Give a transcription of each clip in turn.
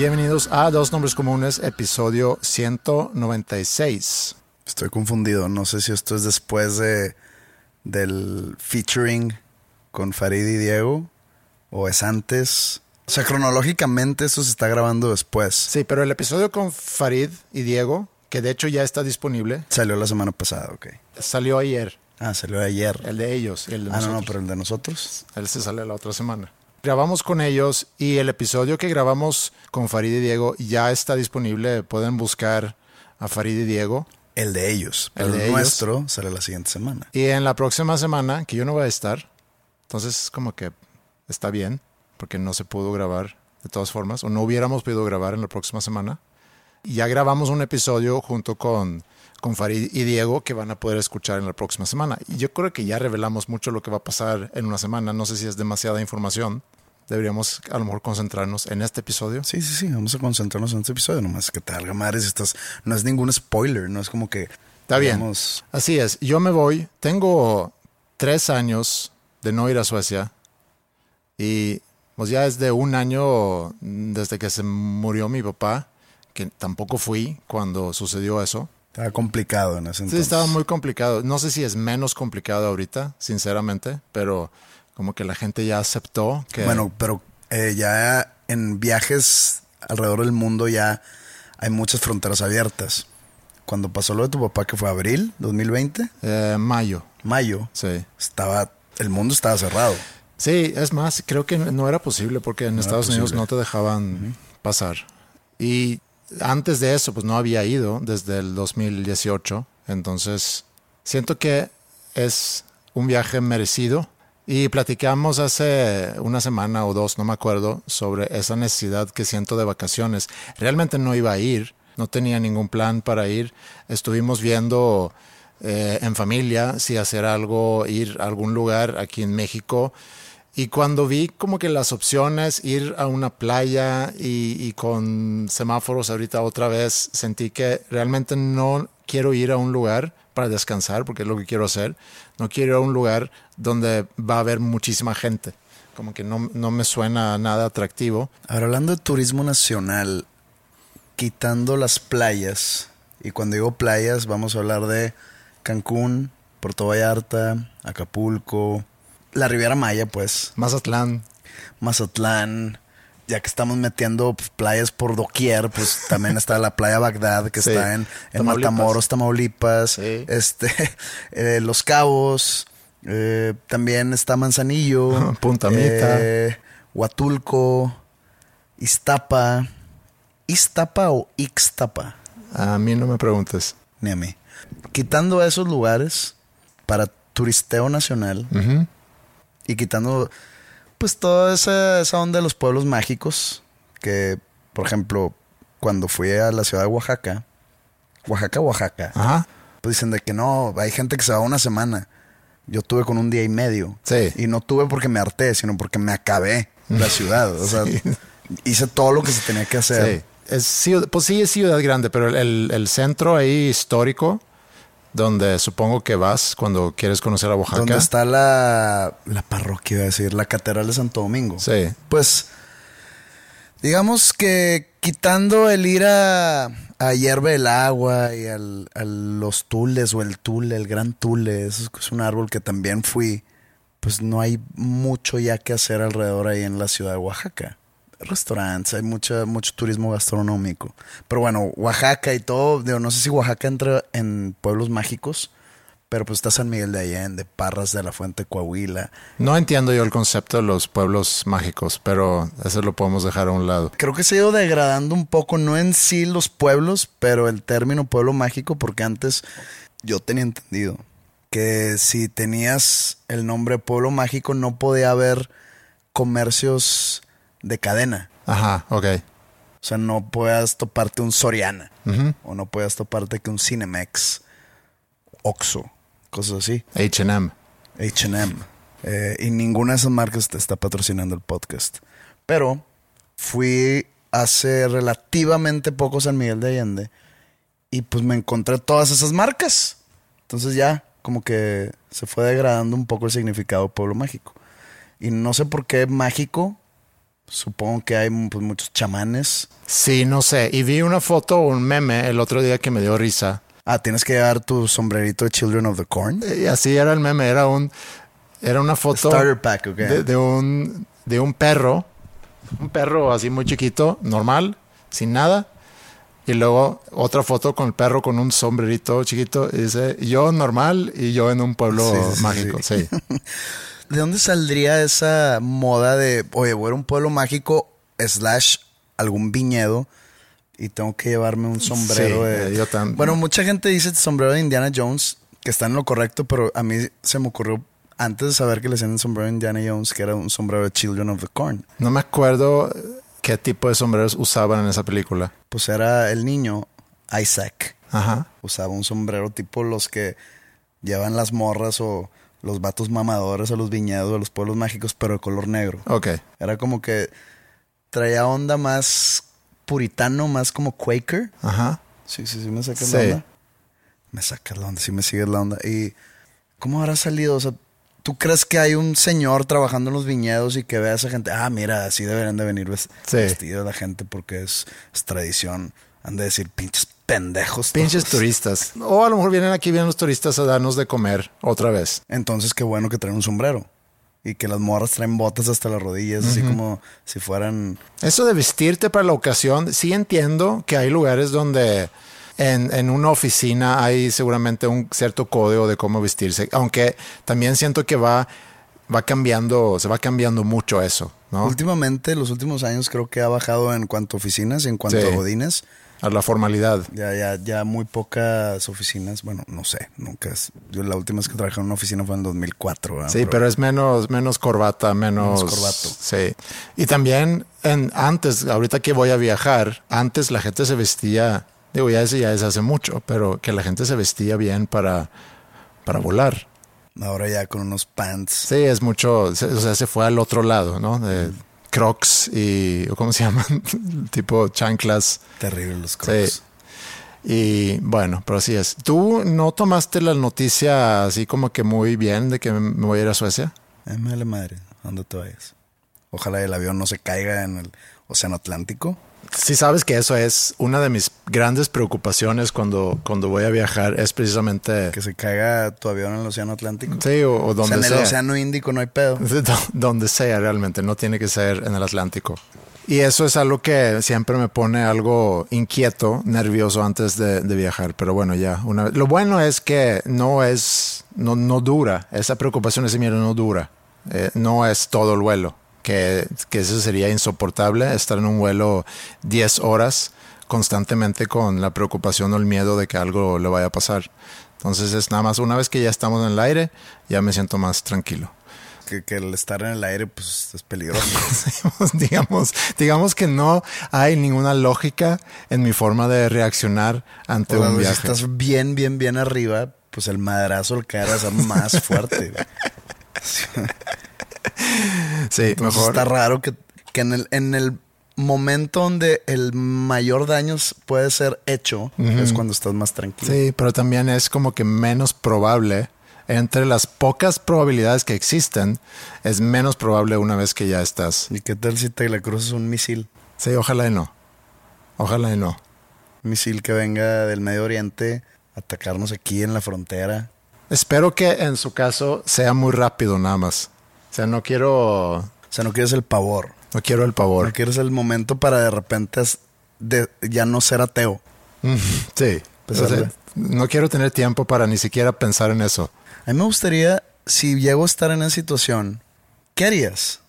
Bienvenidos a Dos Nombres Comunes, episodio 196. Estoy confundido. No sé si esto es después de del featuring con Farid y Diego o es antes. O sea, cronológicamente esto se está grabando después. Sí, pero el episodio con Farid y Diego, que de hecho ya está disponible, Salió la semana pasada, ok. salió ayer. Ah, salió ayer. El de ellos el de ah, no, nosotros. no, pero el de nosotros. Él se sale la otra semana. Grabamos con ellos y el episodio que grabamos con Farid y Diego ya está disponible. Pueden buscar a Farid y Diego. El de ellos. El de el, ellos. nuestro sale la siguiente semana. Y en la próxima semana, que yo no voy a estar, entonces como que está bien, porque no se pudo grabar de todas formas, o no hubiéramos podido grabar en la próxima semana. Y ya grabamos un episodio junto con, con Farid y Diego que van a poder escuchar en la próxima semana. Y yo creo que ya revelamos mucho lo que va a pasar en una semana. No sé si es demasiada información. Deberíamos a lo mejor concentrarnos en este episodio. Sí, sí, sí. Vamos a concentrarnos en este episodio. Nomás que madre si estás. No es ningún spoiler. No es como que. Está bien. digamos, Así es. Yo me voy. Tengo tres años de no ir a Suecia. Y pues ya es de un año desde que se murió mi papá, que tampoco fui cuando sucedió eso. Estaba complicado en ese Sí, entonces. estaba muy complicado. No sé si es menos complicado ahorita, sinceramente, pero como que la gente ya aceptó que... Bueno, pero eh, ya en viajes alrededor del mundo ya hay muchas fronteras abiertas. Cuando pasó lo de tu papá, que fue abril 2020, eh, mayo, mayo, sí. estaba el mundo estaba cerrado. Sí, es más, creo que no era posible porque en Estados Unidos no te dejaban pasar. Y antes de eso, pues no había ido desde el 2018. Entonces, siento que es un viaje merecido. Y platicamos hace una semana o dos, no me acuerdo, sobre esa necesidad que siento de vacaciones. Realmente no iba a ir, no tenía ningún plan para ir. Estuvimos viendo eh, en familia si hacer algo, ir a algún lugar aquí en México. Y cuando vi como que las opciones, ir a una playa y, y con semáforos ahorita otra vez, sentí que realmente no quiero ir a un lugar para descansar, porque es lo que quiero hacer. No quiero ir a un lugar donde va a haber muchísima gente. Como que no, no me suena nada atractivo. Ahora, hablando de turismo nacional, quitando las playas, y cuando digo playas, vamos a hablar de Cancún, Puerto Vallarta, Acapulco, la Riviera Maya, pues, Mazatlán, Mazatlán. Ya que estamos metiendo pues, playas por doquier, pues también está la playa Bagdad, que Sí, está en, en Tamaulipas. Matamoros, Tamaulipas. Sí. Este, eh, Los Cabos, eh, también está Manzanillo. Punta Mita. eh, Huatulco, Iztapa. ¿Iztapa o Ixtapa? a mí no me preguntes. Ni a mí. Quitando esos lugares para turisteo nacional. Y quitando pues toda esa, esa onda de los pueblos mágicos que, por ejemplo, cuando fui a la ciudad de Oaxaca, Oaxaca, Oaxaca, Ajá. pues dicen de que no, hay gente que se va una semana. Yo tuve con un día y medio. Sí. Y no tuve porque me harté, sino porque me acabé la ciudad. O sea, hice todo lo que se tenía que hacer. Sí. Es pues sí, es ciudad grande, pero el, el centro ahí histórico donde supongo que vas cuando quieres conocer a Oaxaca. Donde está la, la parroquia, iba a decir, la Catedral de Santo Domingo. Sí. Pues, digamos que quitando el ir a, a hierve el agua y al, a los tules o el tule, el gran tule, eso es- es un árbol que también fui, pues no hay mucho ya que hacer alrededor ahí en la ciudad de Oaxaca. Restaurantes, hay mucha, mucho turismo gastronómico. Pero bueno, Oaxaca y todo, digo, no sé si Oaxaca entra en pueblos mágicos, pero pues está San Miguel de Allende, Parras de la Fuente, Coahuila. No entiendo yo el concepto de los pueblos mágicos, pero eso lo podemos dejar a un lado. Creo que se ha ido degradando un poco, no en sí los pueblos, pero el término pueblo mágico, porque antes yo tenía entendido que si tenías el nombre pueblo mágico no podía haber comercios de cadena. Ajá, ok. O sea, no puedas toparte un Soriana. O no puedas toparte que un Cinemex, Oxxo, cosas así. HM. HM. Eh, y ninguna de esas marcas te está patrocinando el podcast. Pero fui hace relativamente poco San Miguel de Allende y pues me encontré todas esas marcas. Entonces ya como que se fue degradando un poco el significado de pueblo mágico. Y no sé por qué mágico. Supongo que hay pues, muchos chamanes. Sí, no sé. Y vi una foto o un meme el otro día que me dio risa. Ah, tienes que llevar tu sombrerito de Children of the Corn. Y así era el meme, era un era una foto Starter pack, ok. de, de un de un perro, un perro así muy chiquito, normal, sin nada. Y luego otra foto con el perro con un sombrerito chiquito y dice yo normal y yo en un pueblo sí, mágico, sí. sí. ¿De dónde saldría esa moda de, oye, voy a un pueblo mágico, slash, algún viñedo, y tengo que llevarme un sombrero Sí, de... eh, yo tam- Bueno, mucha gente dice sombrero de Indiana Jones, que está en lo correcto, pero a mí se me ocurrió, antes de saber que le hacían el sombrero de Indiana Jones, que era un sombrero de Children of the Corn. No me acuerdo qué tipo de sombreros usaban en esa película. Pues era el niño, Isaac, Ajá. usaba un sombrero tipo los que llevan las morras o los vatos mamadores a los viñedos de los pueblos mágicos, pero de color negro. Ok. Era como que traía onda más puritano, más como Quaker. Ajá. Sí, sí, sí, me sacas Sí. la onda. Me sacas la onda, sí me sigues la onda. ¿Y cómo habrá salido? O sea, ¿tú crees que hay un señor trabajando en los viñedos y que vea a esa gente? Ah, mira, así deberían de venir ves- Sí. vestidos la gente porque es, es tradición. Han de decir pinches pendejos. Pinches todos". turistas. O a lo mejor vienen aquí, vienen los turistas a darnos de comer otra vez. Entonces, qué bueno que traen un sombrero. Y que las morras traen botas hasta las rodillas, así como si fueran Eso de vestirte para la ocasión, sí entiendo que hay lugares donde en, en una oficina hay seguramente un cierto código de cómo vestirse, aunque también siento que va, va cambiando, se va cambiando mucho eso, ¿no? Últimamente, los últimos años creo que ha bajado en cuanto a oficinas y en cuanto Sí. a godines. A la formalidad. Ya, ya, ya muy pocas oficinas. Bueno, no sé, nunca. es- Yo la última vez que trabajé en una oficina fue en 2004. ¿verdad? Sí, pero es menos, menos corbata, menos, Menos corbato. Sí. Y también en, antes, ahorita que voy a viajar, antes la gente se vestía, digo, ya ese ya es hace mucho, pero que la gente se vestía bien para, para volar. Ahora ya con unos pants. Sí, es mucho, o sea, se fue al otro lado, ¿no? De crocs y, ¿cómo se llaman? tipo chanclas. Terribles los crocs. Sí. Y bueno, pero así es. ¿Tú no tomaste la noticia así como que muy bien de que me voy a ir a Suecia? Eh, me vale madre, ¿a ¿dónde te vayas? Ojalá el avión no se caiga en el Océano Atlántico. Sí sabes que eso es una de mis grandes preocupaciones cuando, cuando voy a viajar, es precisamente... Que se caiga tu avión en el Océano Atlántico. Sí, o, o o sea, donde en el sea. Océano Índico no hay pedo. Do- donde sea realmente, no tiene que ser en el Atlántico. Y eso es algo que siempre me pone algo inquieto, nervioso antes de, de viajar. Pero bueno, ya. Una, lo bueno es que no es, no, no dura. Esa preocupación, ese miedo no dura. Eh, no es todo el vuelo. Que, que eso sería insoportable, estar en un vuelo 10 horas constantemente con la preocupación o el miedo de que algo le vaya a pasar. Entonces es nada más una vez que ya estamos en el aire, ya me siento más tranquilo. Que, que el estar en el aire, pues es peligroso. digamos, digamos que no hay ninguna lógica en mi forma de reaccionar ante O un si viaje. estás bien, bien, bien arriba, pues el madrazo al caer es más fuerte. Sí, Entonces mejor. está raro que, que en, el, en el momento donde el mayor daño puede ser hecho es cuando estás más tranquilo. Sí, pero también es como que menos probable. Entre las pocas probabilidades que existen, es menos probable una vez que ya estás. ¿Y qué tal si te le cruzas un misil? Sí, ojalá y no. Ojalá y no. Misil que venga del Medio Oriente a atacarnos aquí en la frontera. Espero que en su caso sea muy rápido nada más. O sea, no quiero... O sea, no quieres el pavor. No quiero el pavor. No quieres el momento para de repente de ya no ser ateo. Sí. Pues O sea, dale. no quiero tener tiempo para ni siquiera pensar en eso. A mí me gustaría, si llego a estar en esa situación, ¿qué harías?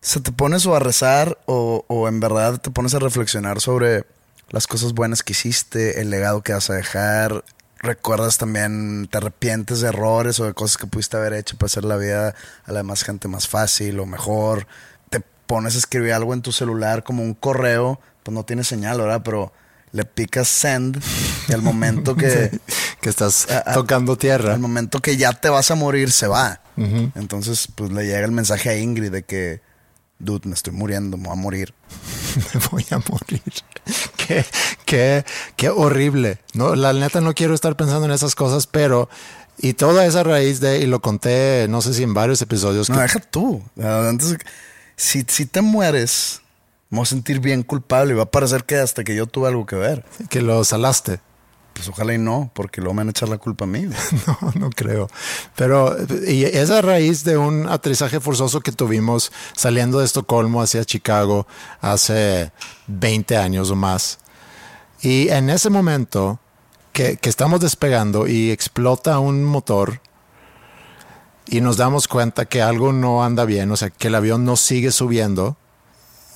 ¿Se te pones o a rezar o, o en verdad te pones a reflexionar sobre las cosas buenas que hiciste, el legado que vas a dejar? ¿Recuerdas también, te arrepientes de errores o de cosas que pudiste haber hecho para hacer la vida a la demás gente más fácil o mejor? ¿Te pones a escribir algo en tu celular como un correo? Pues no tiene señal, ¿verdad? Pero le picas send y al momento que... Que estás a- a- tocando tierra. Al momento que ya te vas a morir, se va. Entonces, pues le llega el mensaje a Ingrid de que, dude, me estoy muriendo, me voy a morir. me voy a morir. Qué, qué, qué horrible. No, la neta no quiero estar pensando en esas cosas, pero y toda esa raíz de, y lo conté, no sé si en varios episodios, No, que- deja tú. Antes, si, si te mueres, me voy a sentir bien culpable y va a parecer que hasta que yo tuve algo que ver. que lo salaste. Pues ojalá y no, porque luego me van a echar la culpa a mí. No, no creo. Pero y esa raíz de un aterrizaje forzoso que tuvimos saliendo de Estocolmo hacia Chicago hace 20 años o más. Y en ese momento que, que estamos despegando y explota un motor y nos damos cuenta que algo no anda bien, o sea, que el avión no sigue subiendo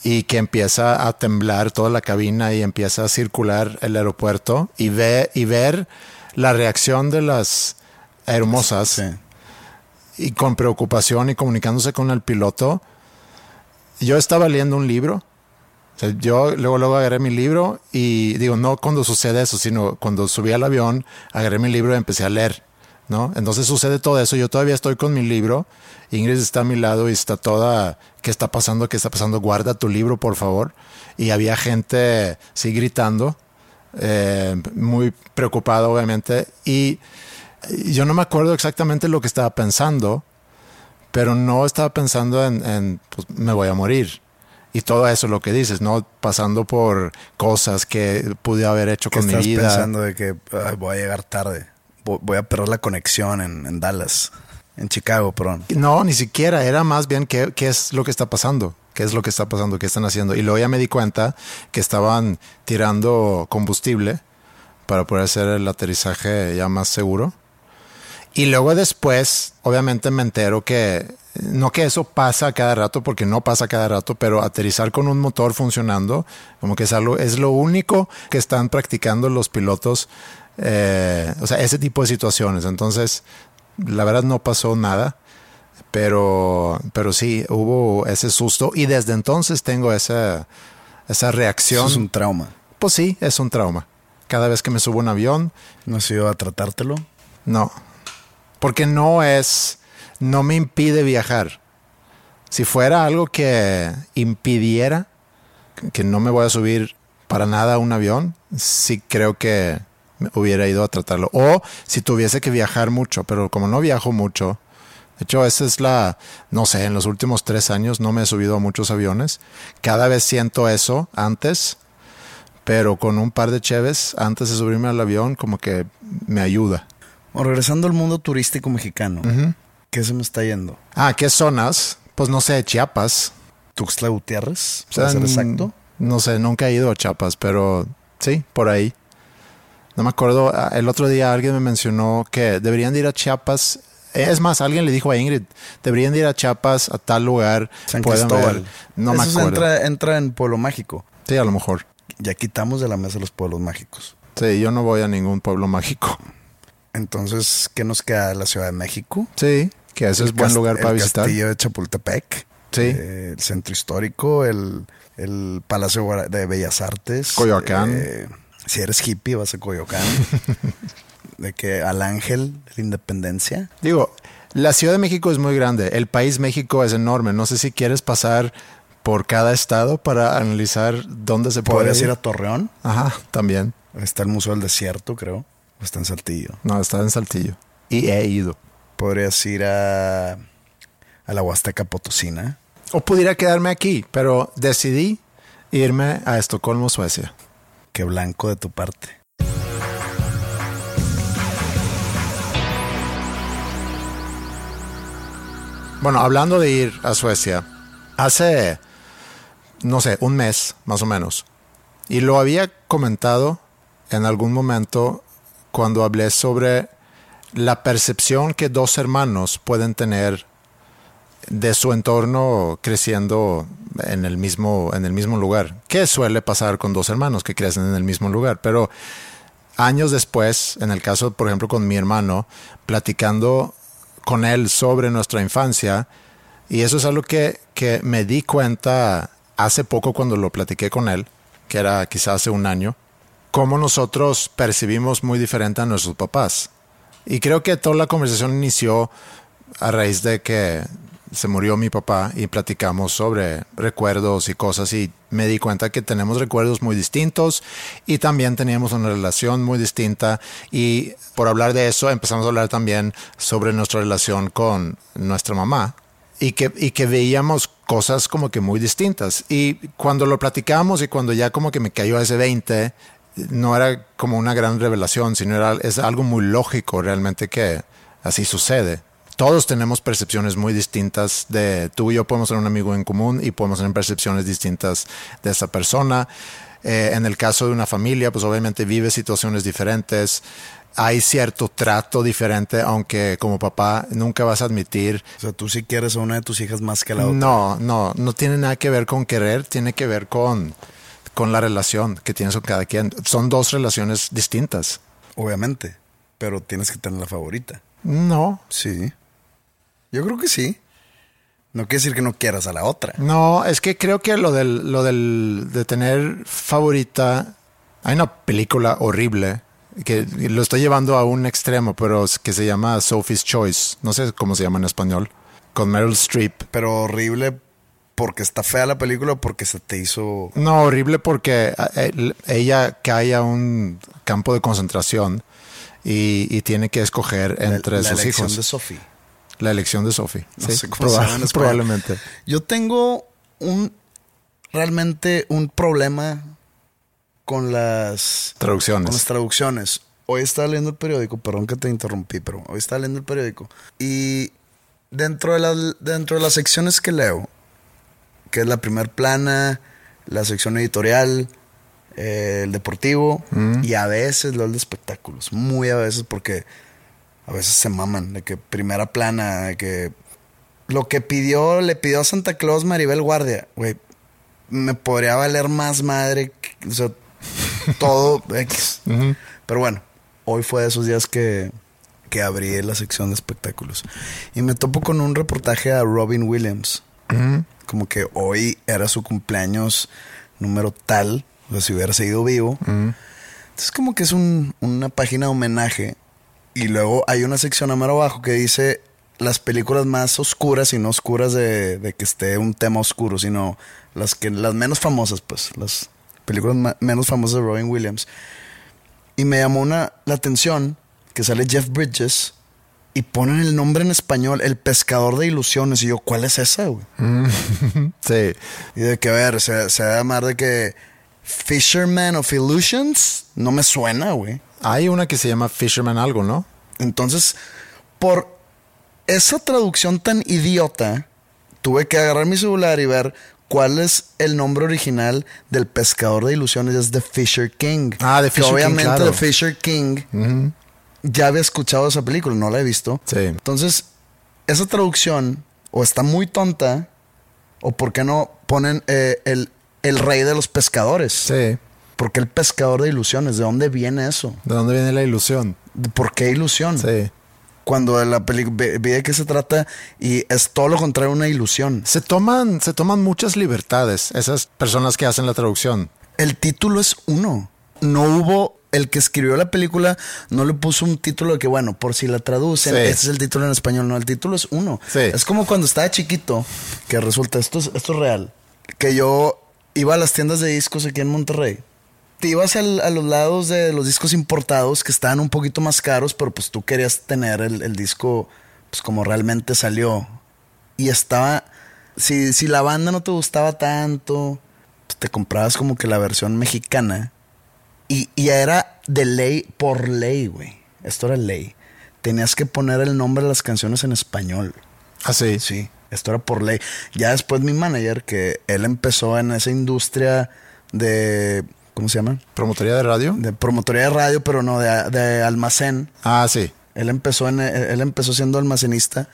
y que empieza a temblar toda la cabina y empieza a circular el aeropuerto y ve y ver la reacción de las hermosas Sí. y con preocupación y comunicándose con el piloto. Yo estaba leyendo un libro. O sea, yo luego, luego agarré mi libro y digo, no cuando sucede eso, sino cuando subí al avión, agarré mi libro y empecé a leer, ¿no? Entonces sucede todo eso. Yo todavía estoy con mi libro. Ingrid está a mi lado y está toda, ¿qué está pasando? ¿Qué está pasando? Guarda tu libro, por favor. Y había gente, sí, gritando, eh, muy preocupada, obviamente. Y yo no me acuerdo exactamente lo que estaba pensando, pero no estaba pensando en, en, pues, me voy a morir. Y todo eso lo que dices, ¿no? Pasando por cosas que pude haber hecho ¿Qué con mi estás vida. pensando de que "Ay, voy a llegar tarde? Vo- Voy a perder la conexión en, en Dallas, en Chicago, perdón. No, ni siquiera. Era más bien qué, qué es lo que está pasando. ¿Qué es lo que está pasando? ¿Qué están haciendo? Y luego ya me di cuenta que estaban tirando combustible para poder hacer el aterrizaje ya más seguro. Y luego después, obviamente me entero que no que eso pasa cada rato, porque no pasa cada rato, pero aterrizar con un motor funcionando, como que es algo, es lo único que están practicando los pilotos, eh, o sea, ese tipo de situaciones. Entonces, la verdad no pasó nada, pero, pero sí hubo ese susto y desde entonces tengo esa, esa reacción. Eso es un trauma. Pues sí, es un trauma. Cada vez que me subo a un avión, ¿No has ido a tratártelo? no. Porque no es, no me impide viajar. Si fuera algo que impidiera que no me voy a subir para nada a un avión, sí creo que hubiera ido a tratarlo. O si tuviese que viajar mucho, pero como no viajo mucho, de hecho, esa es la, no sé, en los últimos tres años no me he subido a muchos aviones. Cada vez siento eso antes, pero con un par de cheves antes de subirme al avión, como que me ayuda. Bueno, regresando al mundo turístico mexicano, ¿qué se me está yendo? Ah, ¿qué zonas? Pues no sé, Chiapas. ¿Tuxtla Gutiérrez? O sea, ¿Para ser n- exacto? No sé, nunca he ido a Chiapas, pero sí, por ahí. No me acuerdo, ah, el otro día alguien me mencionó que deberían de ir a Chiapas. Es más, alguien le dijo a Ingrid, deberían de ir a Chiapas a tal lugar. San Cristóbal. No Eso me se acuerdo. Entra, entra en Pueblo Mágico. Sí, a lo mejor. Ya quitamos de la mesa los pueblos mágicos. Sí, yo no voy a ningún pueblo mágico. Entonces, ¿qué nos queda? ¿La Ciudad de México? Sí, que ese es El buen lugar para el visitar. castillo de Chapultepec. Sí. eh, el centro histórico, el, el Palacio de Bellas Artes. Coyoacán. eh, si eres hippie, vas a Coyoacán. de que al Ángel de la Independencia. Digo, la Ciudad de México es muy grande, el país México es enorme. No sé si quieres pasar por cada estado para analizar dónde se puede ¿Podrías ir a Torreón? Ajá, también. Está el Museo del Desierto, creo. O está en Saltillo. No, está en Saltillo. Y he ido. Podrías ir a, a la Huasteca Potosina. O pudiera quedarme aquí, pero decidí irme a Estocolmo, Suecia. Qué blanco de tu parte. Bueno, hablando de ir a Suecia, hace, no sé, un mes más o menos. Y lo había comentado en algún momento cuando hablé sobre la percepción que dos hermanos pueden tener de su entorno creciendo en el mismo, en el mismo lugar. ¿Qué suele pasar con dos hermanos que crecen en el mismo lugar? Pero años después, en el caso, por ejemplo, con mi hermano, platicando con él sobre nuestra infancia, y eso es algo que, que me di cuenta hace poco cuando lo platiqué con él, que era quizás hace un año, cómo nosotros percibimos muy diferente a nuestros papás. Y creo que toda la conversación inició a raíz de que se murió mi papá y platicamos sobre recuerdos y cosas y me di cuenta que tenemos recuerdos muy distintos y también teníamos una relación muy distinta y por hablar de eso empezamos a hablar también sobre nuestra relación con nuestra mamá y que, y que veíamos cosas como que muy distintas. Y cuando lo platicamos y cuando ya como que me cayó ese 20 no era como una gran revelación sino era es algo muy lógico realmente que así sucede todos tenemos percepciones muy distintas de tú y yo podemos ser un amigo en común y podemos tener percepciones distintas de esa persona. Eh, en el caso de una familia, pues obviamente vive situaciones diferentes. Hay cierto trato diferente, aunque como papá nunca vas a admitir. O sea, tú sí quieres a una de tus hijas más que a la otra. No, no, no tiene nada que ver con querer, tiene que ver con, con la relación que tienes con cada quien. Son dos relaciones distintas. Obviamente, pero tienes que tener la favorita. No. Sí. Yo creo que sí. No quiere decir que no quieras a la otra. No, es que creo que lo del, lo del de tener favorita. Hay una película horrible que lo estoy llevando a un extremo, pero que se llama Sophie's Choice. No sé cómo se llama en español. Con Meryl Streep. Pero horrible porque está fea la película o porque se te hizo. No, horrible porque ella cae a un campo de concentración y, y tiene que escoger entre la, la sus hijos. de Sophie. La elección de Sophie. No sí, sé cómo se probablemente. Yo tengo un realmente un problema con las Traducciones. con las traducciones. Hoy estaba leyendo el periódico, perdón que te interrumpí, pero hoy estaba leyendo el periódico y dentro de las dentro de las secciones que leo, que es la primer plana, la sección editorial, eh, el deportivo y a veces el de espectáculos, muy a veces porque a veces se maman de que primera plana, de que lo que pidió, le pidió a Santa Claus Maribel Guardia, güey, me podría valer más madre, que- o sea, todo X. Pero bueno, hoy fue de esos días que, que abrí la sección de espectáculos. Y me topo con un reportaje a Robin Williams. Como que hoy era su cumpleaños número tal, o sea, si hubiera seguido vivo. Entonces como que es un- una página de homenaje. Y luego hay una sección a abajo que dice las películas más oscuras y no oscuras de, de que esté un tema oscuro, sino las que las menos famosas, pues, las películas menos famosas de Robin Williams. Y me llamó una, la atención que sale Jeff Bridges y ponen el nombre en español, El Pescador de Ilusiones. Y yo, ¿cuál es esa, güey? Sí. Y de que, a ver, se, se va a llamar de que Fisherman of Illusions. No me suena, güey. Hay una que se llama Fisherman algo, ¿no? Entonces, por esa traducción tan idiota, tuve que agarrar mi celular y ver cuál es el nombre original del pescador de ilusiones. Es The Fisher King. Ah, The Que Fisher King, obviamente claro. The Fisher King ya había escuchado esa película, no la he visto. Sí. Entonces, esa traducción o está muy tonta, o por qué no ponen eh, el, el rey de los pescadores. Sí. ¿Por qué el pescador de ilusiones? ¿De dónde viene eso? ¿De dónde viene la ilusión? ¿Por qué ilusión? Sí. Cuando la película vi de qué se trata y es todo lo contrario a una ilusión. Se toman, se toman muchas libertades esas personas que hacen la traducción. El título es uno. No hubo el que escribió la película no le puso un título de que bueno, por si la traducen, Sí. este es el título en español, no, el título es uno. Sí. Es como cuando estaba chiquito, que resulta, esto es, esto es real. que yo iba a las tiendas de discos aquí en Monterrey. Te ibas al- a los lados de los discos importados que estaban un poquito más caros, pero pues tú querías tener el, el disco pues como realmente salió. Y estaba, si, si la banda no te gustaba tanto, pues, te comprabas como que la versión mexicana. Y, y era de ley por ley, güey. Esto era ley. Tenías que poner el nombre de las canciones en español. Así. Sí, esto era por ley. Ya después mi manager, que él empezó en esa industria de, ¿cómo se llama? Promotoría de radio. De promotoría de radio, pero no, de, de almacén. Ah, sí. Él empezó, en, él empezó siendo almacenista.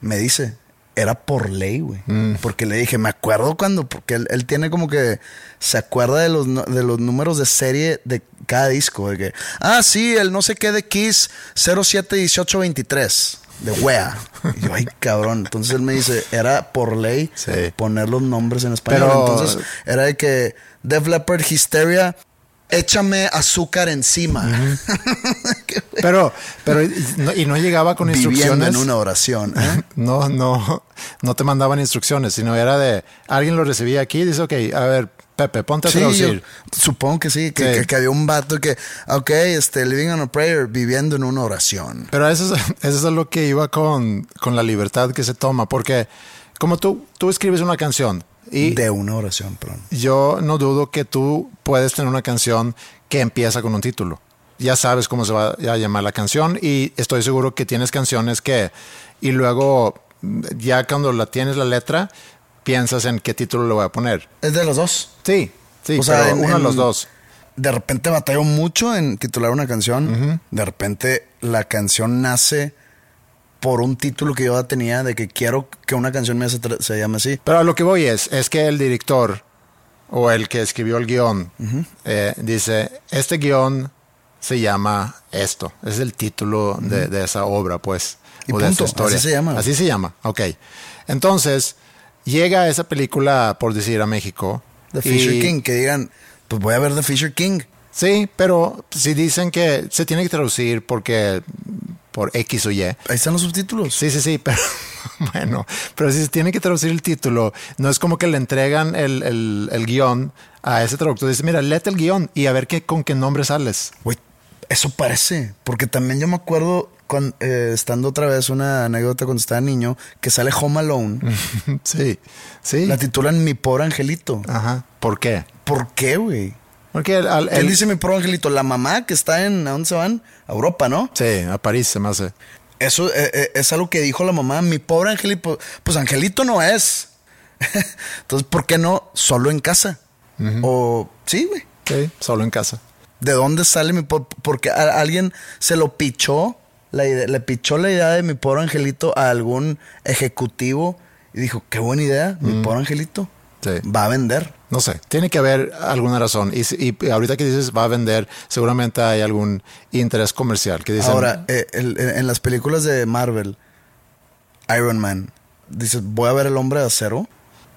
Me dice, era por ley, güey. Porque le dije, me acuerdo cuando, porque él, él tiene como que se acuerda de los, de los números de serie de cada disco. De que, ah, sí, el no sé qué de Kiss 071823. De wea. Y yo, ay, cabrón. Entonces él me dice, era por ley Sí. poner los nombres en español. Pero- Entonces era de que Def Leppard Hysteria, échame azúcar encima. Pero, pero, y no, y no llegaba con Viviendo instrucciones. en una oración. ¿eh? No, no, no te mandaban instrucciones, sino era de alguien lo recibía aquí y dice, ok, a ver, Pepe, ponte a Sí, yo traducir. supongo que sí, que, Sí. que- que había un vato que, ok, este, living on a prayer, viviendo en una oración. Pero eso es, eso es lo que iba con, con la libertad que se toma, porque como tú, tú escribes una canción y de una oración, perdón. yo no dudo que tú puedes tener una canción que empieza con un título. Ya sabes cómo se va a llamar la canción y estoy seguro que tienes canciones que y luego ya cuando la tienes la letra piensas en qué título le voy a poner. Es de los dos. Sí, sí, O sea, pero en- uno de los dos. De repente batallo mucho en titular una canción. De repente la canción nace por un título que yo ya tenía de que quiero que una canción mía se, se llame así. Pero a lo que voy es, es que el director o el que escribió el guion eh, dice, este guion se llama esto, es el título de, de esa obra, pues, Y o de punto, esa historia. así se llama. Así se llama, ok. Entonces, llega esa película, por decir, a México. The Fisher y- King, que digan, pues voy a ver The Fisher King. Sí, pero si dicen que se tiene que traducir porque por X o Y. Ahí están los subtítulos. Sí, sí, sí, pero bueno, pero si se tiene que traducir el título, no es como que le entregan el, el, el guion a ese traductor. Dice, mira, léete el guion y a ver qué, con qué nombre sales. Güey, eso parece. Porque también yo me acuerdo, eh, estando otra vez una anécdota cuando estaba niño, que sale Home Alone. sí, sí. La titulan Mi Pobre Angelito. Ajá. ¿Por qué? ¿Por qué, güey? Porque el, Él dice Mi Pobre Angelito. La mamá que está en... ¿A dónde se van? A Europa, ¿no? Sí, a París se me hace. Eso eh, eh, es algo que dijo la mamá. Mi pobre Angelito. Pues Angelito no es. Entonces, ¿por qué no solo en casa? O... Sí, güey. Sí, solo en casa. ¿De dónde sale mi pobre? Porque a- alguien se lo pichó, la idea- le pichó la idea de mi pobre angelito a algún ejecutivo y dijo, qué buena idea, mi pobre angelito. Sí. Va a vender. No sé, tiene que haber alguna razón. Y, si- y ahorita que dices va a vender, seguramente hay algún interés comercial que dicen. Ahora, eh, el- en en las películas de Marvel, Iron Man, dices, voy a ver el hombre de acero.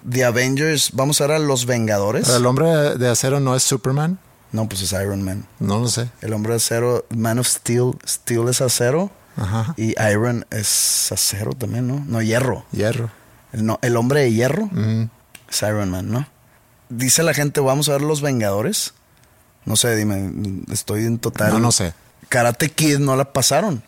The Avengers, vamos a ver a los Vengadores. ¿el hombre de acero no es Superman? No, pues es Iron Man. No lo sé. El hombre de acero, Man of Steel, Steel es acero. Ajá. Y Iron es acero también, ¿no? No, hierro. Hierro. El, no, el hombre de hierro Ujú. es Iron Man, ¿no? Dice la gente, vamos a ver los Vengadores. No sé, dime, estoy en total. No, no sé. Karate Kid no la pasaron.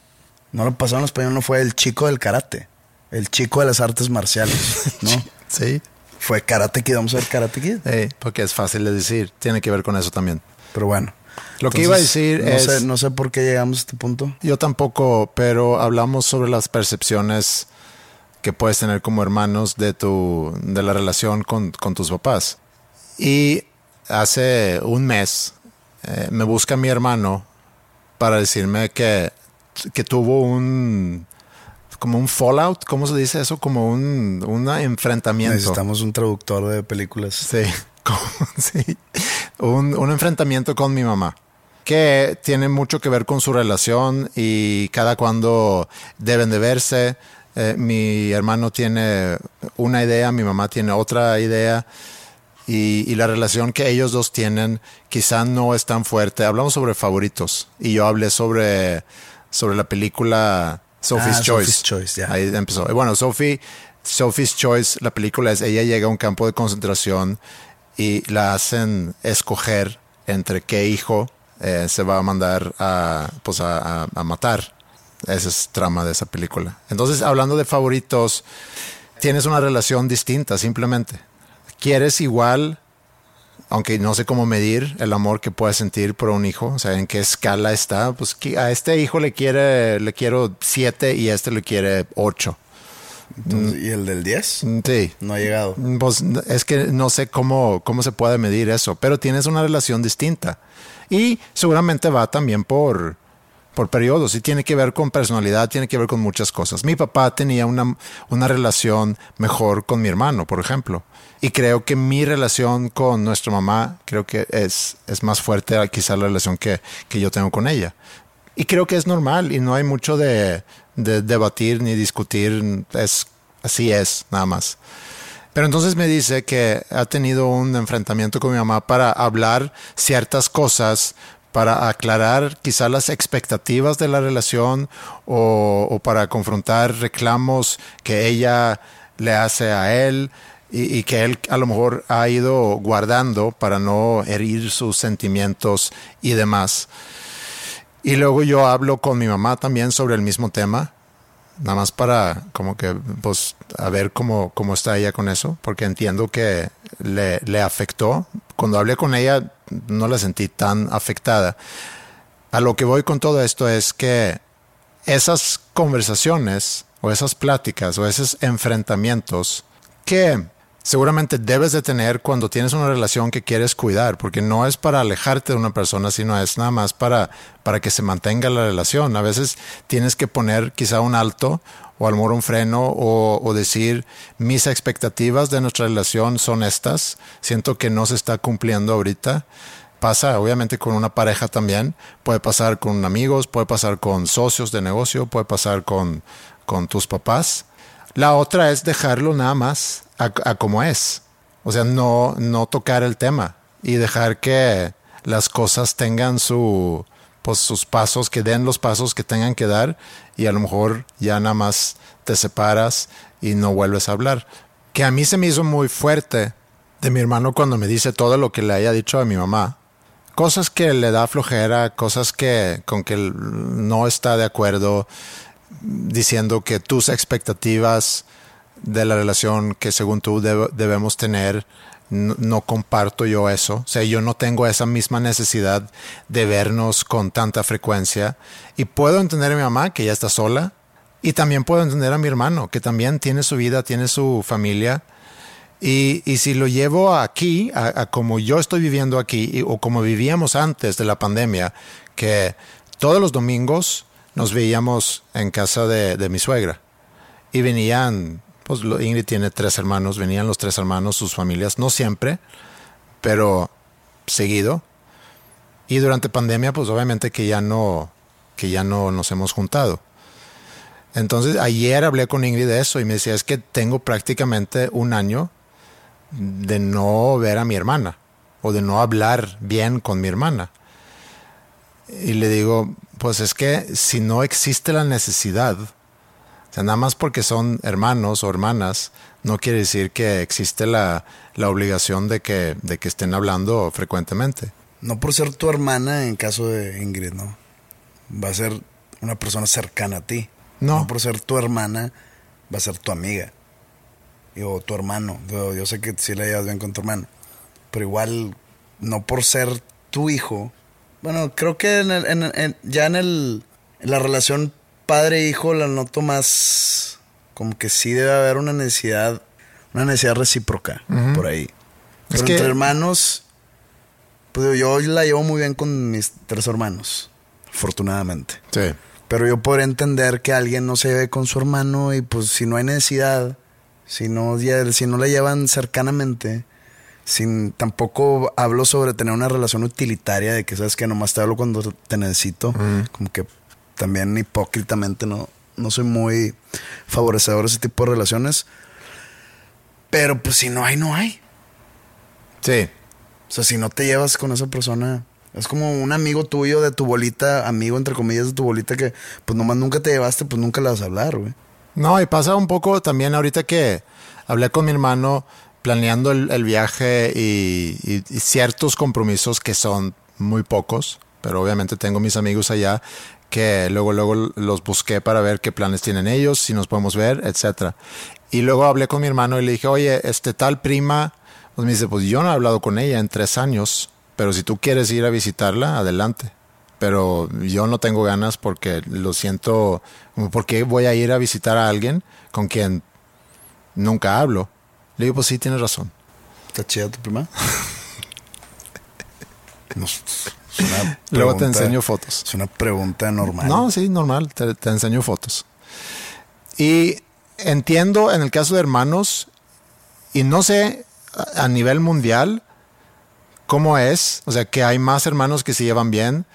No la pasaron en español, no fue el chico del karate. El chico de las artes marciales, ¿no? Sí. fue Karate Kid, vamos a ver Karate Kid. Porque es fácil de decir. Tiene que ver con eso también. Pero bueno. Lo que iba a decir no es- Sé, no sé por qué llegamos a este punto. Yo tampoco, pero hablamos sobre las percepciones que puedes tener como hermanos de tu de la relación con, con tus papás. Y hace un mes eh, me busca mi hermano para decirme que, que tuvo un como un fallout, ¿cómo se dice eso? Como un, un enfrentamiento. Necesitamos un traductor de películas. Sí, sí. Un, un enfrentamiento con mi mamá que tiene mucho que ver con su relación y cada cuando deben de verse. Eh, mi hermano tiene una idea, mi mamá tiene otra idea y, y la relación que ellos dos tienen quizá no es tan fuerte. Hablamos sobre favoritos y yo hablé sobre, sobre la película Sophie's Ah, Choice. Sophie's Choice, ya. Ahí empezó. Bueno, Sophie Sophie's Choice, la película es, ella llega a un campo de concentración y la hacen escoger entre qué hijo eh, se va a mandar a, pues a, matar. Ese es trama de esa película. Entonces, hablando de favoritos, tienes una relación distinta, simplemente. Quieres igual, aunque no sé cómo medir el amor que puedes sentir por un hijo, o sea, en qué escala está. Pues a este hijo le quiere, le quiero siete y a este le quiere ocho. ¿Y el del 10? Sí. No ha llegado. Pues es que no sé cómo, cómo se puede medir eso, pero tienes una relación distinta. Y seguramente va también por, por periodos y tiene que ver con personalidad, tiene que ver con muchas cosas. Mi papá tenía una, una relación mejor con mi hermano, por ejemplo. Y creo que mi relación con nuestra mamá, creo que es, es más fuerte quizá la relación que, que yo tengo con ella. Y creo que es normal y no hay mucho de, de debatir ni discutir, es así es, nada más. Pero entonces me dice que ha tenido un enfrentamiento con mi mamá para hablar ciertas cosas, para aclarar quizá las expectativas de la relación o, para confrontar reclamos que ella le hace a él y, que él a lo mejor ha ido guardando para no herir sus sentimientos y demás. Y luego yo hablo con mi mamá también sobre el mismo tema, nada más para como que, pues, a ver cómo, cómo está ella con eso, porque entiendo que le, le afectó. Cuando hablé con ella no la sentí tan afectada. A lo que voy con todo esto es que esas conversaciones o esas pláticas o esos enfrentamientos que seguramente debes de tener cuando tienes una relación que quieres cuidar, porque no es para alejarte de una persona, sino es nada más para, para que se mantenga la relación. A veces tienes que poner quizá un alto o al un freno o, o, decir mis expectativas de nuestra relación son estas, siento que no se está cumpliendo ahorita. Pasa obviamente con una pareja también, puede pasar con amigos, puede pasar con socios de negocio, puede pasar con, con tus papás. La otra es dejarlo nada más a, como es. O sea, no, no tocar el tema y dejar que las cosas tengan su, pues sus pasos, que den los pasos que tengan que dar y a lo mejor ya nada más te separas y no vuelves a hablar. Que a mí se me hizo muy fuerte de mi hermano cuando me dice todo lo que le haya dicho a mi mamá. Cosas que le da flojera, cosas que con que no está de acuerdo, diciendo que tus expectativas de la relación que según tú deb debemos tener, no, comparto yo eso. O sea, yo no tengo esa misma necesidad de vernos con tanta frecuencia. Y puedo entender a mi mamá, que ya está sola. Y también puedo entender a mi hermano, que también tiene su vida, tiene su familia. Y, y si lo llevo aquí, a, como yo estoy viviendo aquí, o como vivíamos antes de la pandemia, que todos los domingos nos veíamos en casa de, de mi suegra. Y venían pues Ingrid tiene tres hermanos, venían los tres hermanos, sus familias, no siempre, pero seguido. Y durante pandemia, pues obviamente que ya no, que ya no nos hemos juntado. Entonces ayer hablé con Ingrid de eso y me decía, es que tengo prácticamente un año de no ver a mi hermana o de no hablar bien con mi hermana. Y le digo, pues es que si no existe la necesidad, o sea, nada más porque son hermanos o hermanas, no quiere decir que existe la, la obligación de que, de que estén hablando frecuentemente. No por ser tu hermana, en caso de Ingrid, ¿no? Va a ser una persona cercana a ti. No. no por ser tu hermana, va a ser tu amiga. O tu hermano. Yo, yo sé que sí la llevas bien con tu hermano. Pero igual, no por ser tu hijo. Bueno, creo que en el, en, en, ya en, el, en la relación padre-hijo la noto más como que sí debe haber una necesidad, una necesidad recíproca uh -huh. por ahí. Pero es que... entre hermanos, pues yo la llevo muy bien con mis tres hermanos, afortunadamente. Sí. Pero yo podría entender que alguien no se lleve con su hermano y pues si no hay necesidad, si no, si no la llevan cercanamente, sin tampoco hablo sobre tener una relación utilitaria de que sabes que nomás te hablo cuando te necesito, como que también hipócritamente no, no soy muy favorecedor de ese tipo de relaciones. Pero pues si no hay, no hay. Sí. O sea, si no te llevas con esa persona, es como un amigo tuyo de tu bolita, amigo entre comillas de tu bolita que pues nomás nunca te llevaste, pues nunca le vas a hablar, güey. No, y pasa un poco también ahorita que hablé con mi hermano planeando el, el viaje y, ciertos compromisos que son muy pocos, pero obviamente tengo mis amigos allá que luego luego los busqué para ver qué planes tienen ellos, si nos podemos ver, etcétera. Y luego hablé con mi hermano y le dije, oye, este tal prima, pues me dice, pues yo no he hablado con ella en tres años, pero si tú quieres ir a visitarla, adelante. Pero yo no tengo ganas porque lo siento, como, ¿por qué voy a ir a visitar a alguien con quien nunca hablo? Le digo, pues sí, tienes razón. ¿Está chida tu prima? No, Luego te enseño fotos. Es una pregunta normal. No, sí, normal, te, te enseño fotos. Y entiendo en el caso de hermanos, y no sé a, nivel mundial cómo es, o sea, que hay más hermanos que se llevan bien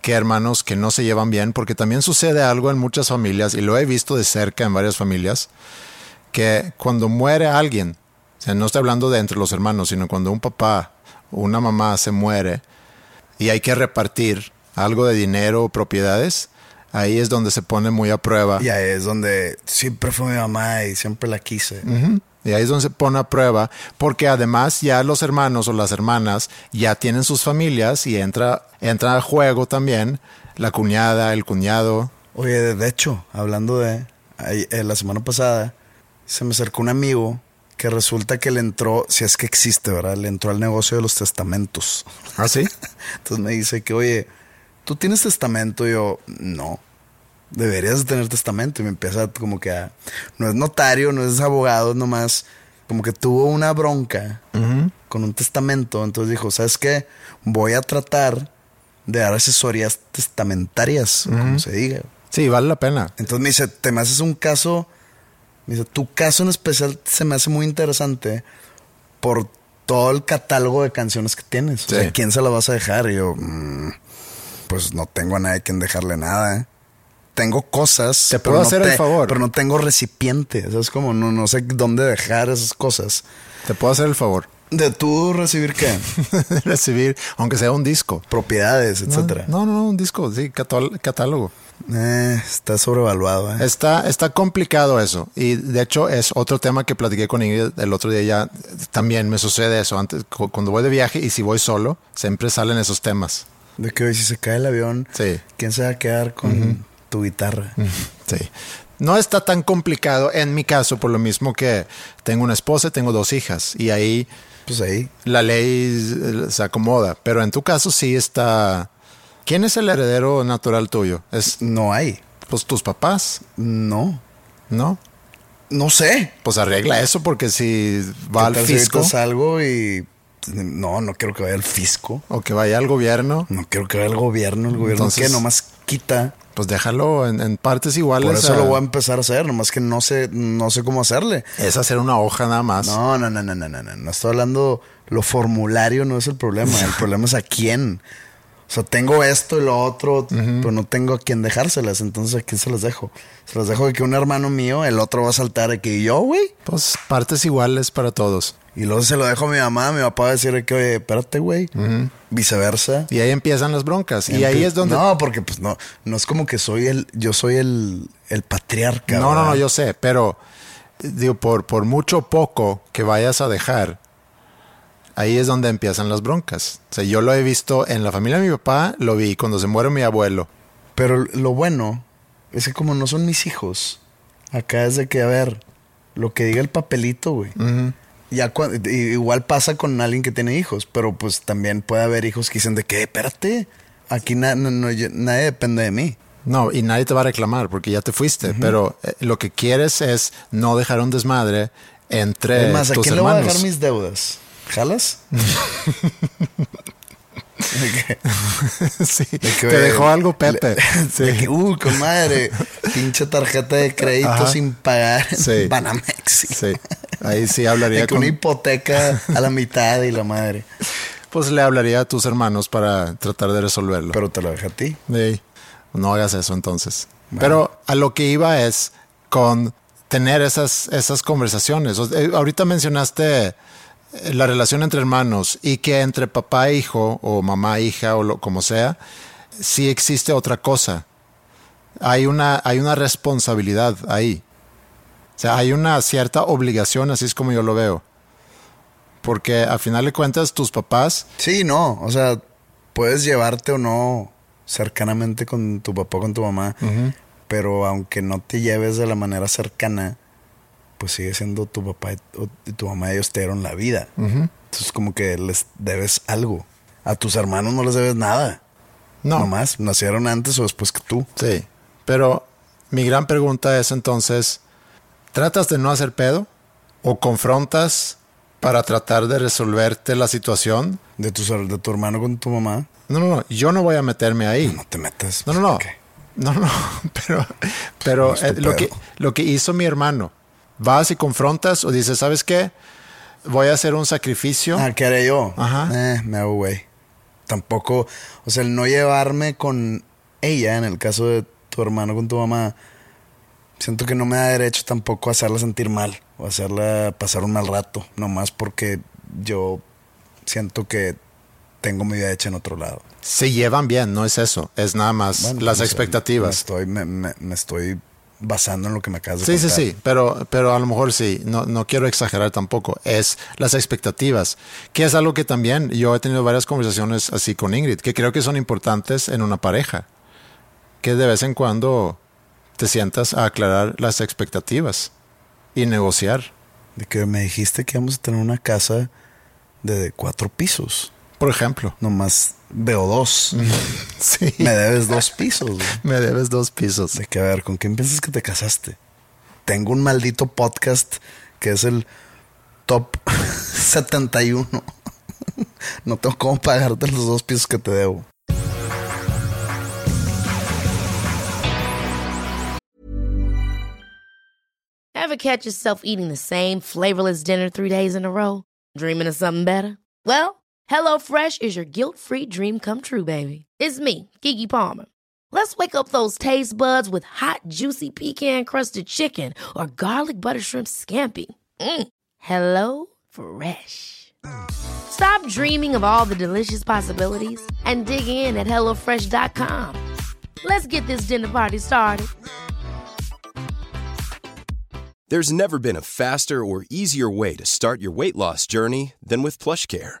que hermanos que no se llevan bien, porque también sucede algo en muchas familias, y lo he visto de cerca en varias familias, que cuando muere alguien, sea, no estoy hablando de entre los hermanos, sino cuando un papá o una mamá se muere, y hay que repartir algo de dinero o propiedades, ahí es donde se pone muy a prueba. Y ahí es donde siempre fue mi mamá y siempre la quise. Y ahí es donde se pone a prueba, porque además ya los hermanos o las hermanas ya tienen sus familias y entra, entra al juego también la cuñada, el cuñado. Oye, de, hecho, hablando de eh, la semana pasada, se me acercó un amigo que resulta que le entró, si es que existe, ¿verdad? Le entró al negocio de los testamentos. ¿Ah, sí? Entonces me dice que, oye, ¿tú tienes testamento? Y yo, no. Deberías de tener testamento. Y me empieza como que a... No es notario, no es abogado, nomás como que tuvo una bronca con un testamento. Entonces dijo, ¿sabes qué? Voy a tratar de dar asesorías testamentarias, o como se diga. Sí, vale la pena. Entonces me dice, te me haces un caso, me dice, tu caso en especial se me hace muy interesante por todo el catálogo de canciones que tienes. O Sí. sea, ¿quién se la vas a dejar? Y yo, "Mm, pues no tengo a nadie quien dejarle nada. ¿eh? Tengo cosas. Te puedo no hacer el favor. Pero no tengo recipiente. ¿Sabes? Como no, no sé dónde dejar esas cosas. Te puedo hacer el favor ¿De tú recibir qué? recibir, aunque sea un disco. Propiedades, etcétera. No, no, no, un disco, sí, catál- catálogo. Eh, está sobrevaluado. ¿eh? Está, está complicado eso. Y de hecho es otro tema que platiqué con Ingrid el otro día. Ya también me sucede eso. Antes, cu- cuando voy de viaje y si voy solo, siempre salen esos temas. De que hoy si se cae el avión, Sí. ¿quién se va a quedar con tu guitarra? Sí. No está tan complicado en mi caso, por lo mismo que tengo una esposa y tengo dos hijas. Y ahí Pues ahí. la ley eh, se acomoda. Pero en tu caso sí está. ¿Quién es el heredero natural tuyo? Es No hay. pues tus papás, No. ¿no? No sé. Pues arregla eso porque si va ¿Qué al si fisco ahorita salgo y. No, no quiero que vaya al fisco. o que vaya al gobierno, No quiero que vaya al gobierno. El gobierno Entonces- que nomás quita. pues déjalo en, en partes iguales. Por eso a- lo voy a empezar a hacer. Nomás que no sé, no sé cómo hacerle. Es hacer una hoja nada más. No, no, no, no, no, no, no. No estoy hablando. Lo formulario no es el problema. El problema es a quién. O sea, tengo esto y lo otro, pero no tengo a quién dejárselas. Entonces, ¿a quién se las dejo? Se las dejo de que un hermano mío, el otro va a saltar de que yo, güey. Pues partes iguales para todos. Y luego se lo dejo a mi mamá, mi papá va a decir que, oye, espérate, güey. Viceversa. Y ahí empiezan las broncas. Y ahí es donde. No, porque pues no, no es como que soy el, yo soy el, el patriarca. No, no, ¿verdad? no, yo sé, pero digo, por, por mucho poco que vayas a dejar, ahí es donde empiezan las broncas. O sea, yo lo he visto en la familia de mi papá, lo vi cuando se muere mi abuelo. Pero lo bueno es que como no son mis hijos, acá es de que, a ver, lo que diga el papelito, güey. Ya cua- i- igual pasa con alguien que tiene hijos, pero pues también puede haber hijos que dicen de que, espérate, aquí na- no- no- yo- nadie depende de mí. No, y nadie te va a reclamar porque ya te fuiste, pero eh, lo que quieres es no dejar un desmadre entre es más, ¿a tus quién le voy a dejar mis deudas? ¿Jalas? De que- Sí, de que, te dejó algo Pepe. Sí. de que, uh, con madre, pinche tarjeta de crédito Ajá. sin pagar Sí. Banamex. Sí, ahí sí hablaría De que con, una hipoteca a la mitad y la madre. pues le hablaría a tus hermanos para tratar de resolverlo. Pero te lo dejo a ti. Sí, no hagas eso entonces. Pero a lo que iba es con tener esas, esas conversaciones. Eh, ahorita mencionaste la relación entre hermanos y que entre papá e hijo o mamá e hija o lo, como sea, sí existe otra cosa. Hay una, hay una responsabilidad ahí. O sea, hay una cierta obligación, así es como yo lo veo. Porque a final de cuentas, tus papás. Sí, no. O sea, puedes llevarte o no cercanamente con tu papá o con tu mamá. Pero aunque no te lleves de la manera cercana, pues sigue siendo tu papá y, tu mamá. Ellos te dieron la vida. Entonces, como que les debes algo. A tus hermanos no les debes nada. No. Nomás, nacieron antes o después que tú. Sí. Pero mi gran pregunta es entonces: ¿tratas de no hacer pedo? ¿O confrontas para tratar de resolverte la situación. ¿De tu, de tu hermano con tu mamá? No, no, no. Yo no voy a meterme ahí. No, te metas. No, no, no. No, no, pero, pero eh, lo, que, lo que hizo mi hermano, vas y confrontas o dices, ¿sabes qué? Voy a hacer un sacrificio. Ah, ¿qué haré yo? Ajá. Eh, me hago güey. Tampoco, o sea, el no llevarme con ella, en el caso de tu hermano con tu mamá, siento que no me da derecho tampoco a hacerla sentir mal o hacerla pasar un mal rato, nomás porque yo siento que tengo mi vida hecha en otro lado. Se llevan bien, no es eso, es nada más las expectativas. Me estoy, me, estoy basando en lo que me acabas de Sí, sí, sí, pero, pero a lo mejor sí, no, no quiero exagerar tampoco, es las expectativas, que es algo que también yo he tenido varias conversaciones así con Ingrid, que creo que son importantes en una pareja, que de vez en cuando te sientas a aclarar las expectativas y negociar. De que me dijiste que íbamos a tener una casa de cuatro pisos. Por ejemplo. Nomás veo dos. sí. Me debes dos pisos. Me debes dos pisos. De que, a ver, ¿con quién piensas que te casaste? Tengo un maldito podcast que es el top 71. no tengo cómo pagarte los dos pisos que te debo. Ever catch yourself eating the same flavorless dinner three days in a row? Dreaming of something better? Well, HelloFresh is your guilt-free dream come true, baby. It's me, Kiki Palmer. Let's wake up those taste buds with hot, juicy pecan-crusted chicken or garlic butter shrimp scampi. Mm. Hello Fresh. Stop dreaming of all the delicious possibilities and dig in at HelloFresh.com. Let's get this dinner party started. There's never been a faster or easier way to start your weight loss journey than with PlushCare.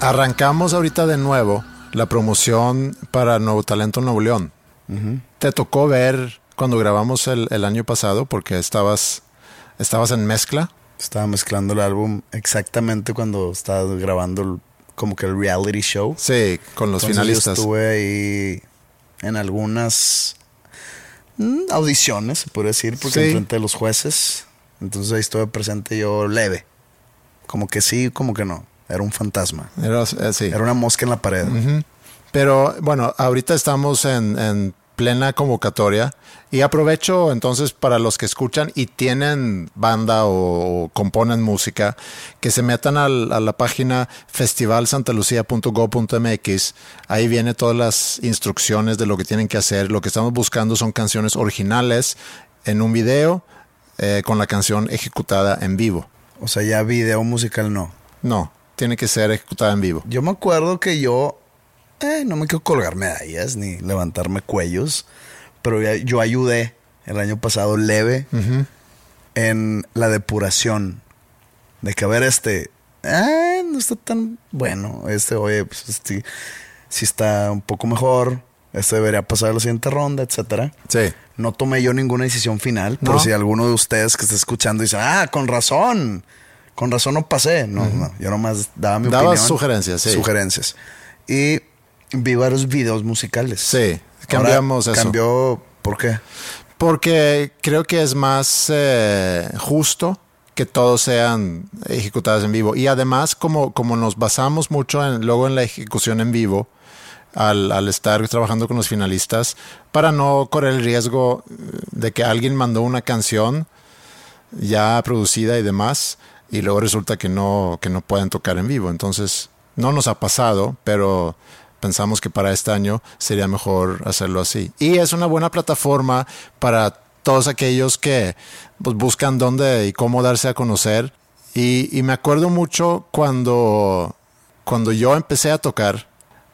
Arrancamos ahorita de nuevo la promoción para Nuevo Talento Nuevo León. ¿Te tocó ver cuando grabamos el, el, año pasado porque estabas, estabas en mezcla? Estaba mezclando el álbum exactamente cuando estaba grabando como que el reality show. Sí, con los finalistas. Yo estuve ahí en algunas Mm, audiciones, se puede decir, porque sí. enfrente de los jueces. Entonces ahí estuve presente yo leve. Como que sí, como que no. Era un fantasma. Era, eh, sí. Era una mosca en la pared. Pero bueno, ahorita estamos en, en plena convocatoria. Y aprovecho entonces para los que escuchan y tienen banda o, componen música, que se metan a la página festivalsantalucia.go.mx. Ahí viene todas las instrucciones de lo que tienen que hacer. Lo que estamos buscando son canciones originales en un video eh, con la canción ejecutada en vivo. O sea, ya video musical no. No, tiene que ser ejecutada en vivo. Yo me acuerdo que yo eh, no me quiero colgar medallas ni levantarme cuellos, pero yo ayudé el año pasado leve en la depuración. De que a ver, este, eh, no está tan bueno. Este, oye, pues este, si está un poco mejor. Este debería pasar a la siguiente ronda, etcétera. Sí. No tomé yo ninguna decisión final. Por si alguno de ustedes que está escuchando dice, ah, con razón. Con razón no pasé. No, no. Yo nomás daba mi Daba opinión. sugerencias, sí. Sugerencias. Y vi varios videos musicales. Sí, cambiamos Ahora, eso. Cambió, ¿por qué? Porque creo que es más eh, justo que todos sean ejecutados en vivo. Y además, como, como nos basamos mucho en, luego en la ejecución en vivo, al, al, estar trabajando con los finalistas, para no correr el riesgo de que alguien mandó una canción ya producida y demás, y luego resulta que no, que no pueden tocar en vivo. Entonces, no nos ha pasado, pero pensamos que para este año sería mejor hacerlo así. Y es una buena plataforma para todos aquellos que pues, buscan dónde y cómo darse a conocer. Y, y me acuerdo mucho cuando, cuando yo empecé a tocar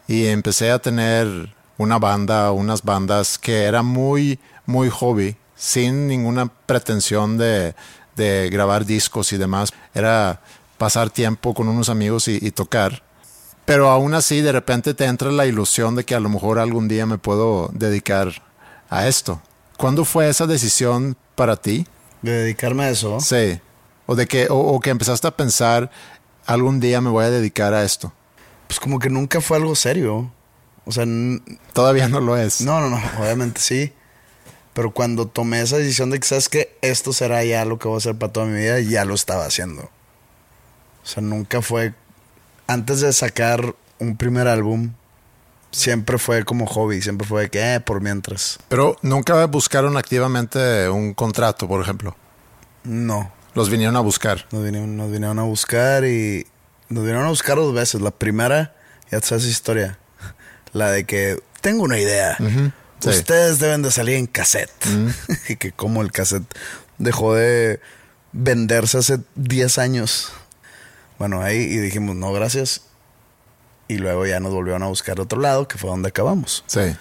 y empecé a tener una banda, unas bandas que era muy, muy hobby, sin ninguna pretensión de, de grabar discos y demás. Era pasar tiempo con unos amigos y, y tocar. Pero aún así, de repente te entra la ilusión de que a lo mejor algún día me puedo dedicar a esto. ¿Cuándo fue esa decisión para ti? De dedicarme a eso. Sí. O de que, o, o que empezaste a pensar, algún día me voy a dedicar a esto. Pues como que nunca fue algo serio. O sea, Todavía no lo es. no, no, no, obviamente sí. Pero cuando tomé esa decisión de que, ¿sabes que Esto será ya lo que voy a hacer para toda mi vida, ya lo estaba haciendo. O sea, nunca fue... Antes de sacar un primer álbum, siempre fue como hobby, siempre fue de que, eh, por mientras. Pero nunca buscaron activamente un contrato, por ejemplo. No, Los vinieron a buscar. nos vinieron, nos vinieron a buscar y nos vinieron a buscar dos veces. La primera, ya te sabes esa historia, la de que tengo una idea. Sí. Ustedes deben de salir en cassette. y que como el cassette dejó de venderse hace 10 años. Bueno, ahí y dijimos, no, gracias. Y luego ya nos volvieron a buscar otro lado, que fue donde acabamos. Sí.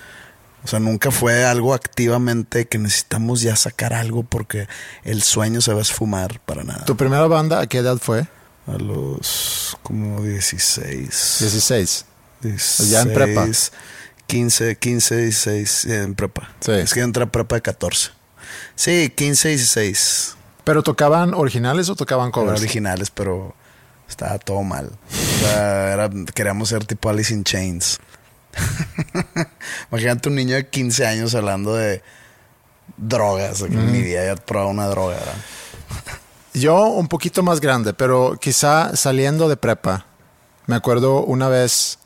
O sea, nunca fue algo activamente que necesitamos ya sacar algo porque el sueño se va a esfumar para nada. ¿Tu primera banda a qué edad fue? A los como 16. 16. 16, Ya en prepa. 15, 15, 16 eh, en prepa. Sí. Es que yo entré a prepa de 14. Sí, 15, 16. ¿Pero tocaban originales o tocaban covers? originales, pero estaba todo mal. O sea, era- queríamos ser tipo Alice in Chains. Imagínate un niño de 15 años hablando de drogas. que Ni idea había probado una droga. ¿verdad? Yo un poquito más grande, pero quizá saliendo de prepa. Me acuerdo una vez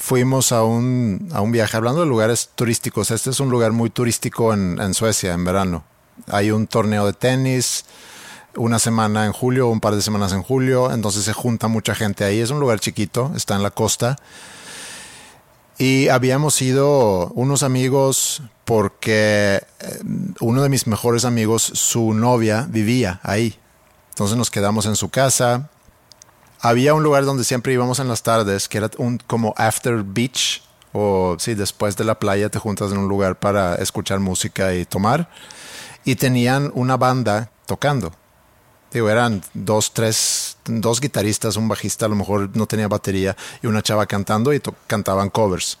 fuimos a un, a un viaje, hablando de lugares turísticos. Este es un lugar muy turístico en, en Suecia en verano. Hay un torneo de tenis una semana en julio, un par de semanas en julio, entonces se junta mucha gente ahí. Es un lugar chiquito, está en la costa. Y habíamos ido unos amigos porque eh, uno de mis mejores amigos, su novia vivía ahí. Entonces nos quedamos en su casa. Había un lugar donde siempre íbamos en las tardes, que era un como after beach, o sí, después de la playa te juntas en un lugar para escuchar música y tomar. Y tenían una banda tocando. Digo, eran dos, tres, dos guitarristas, un bajista, a lo mejor no tenía batería, y una chava cantando y cantaban covers.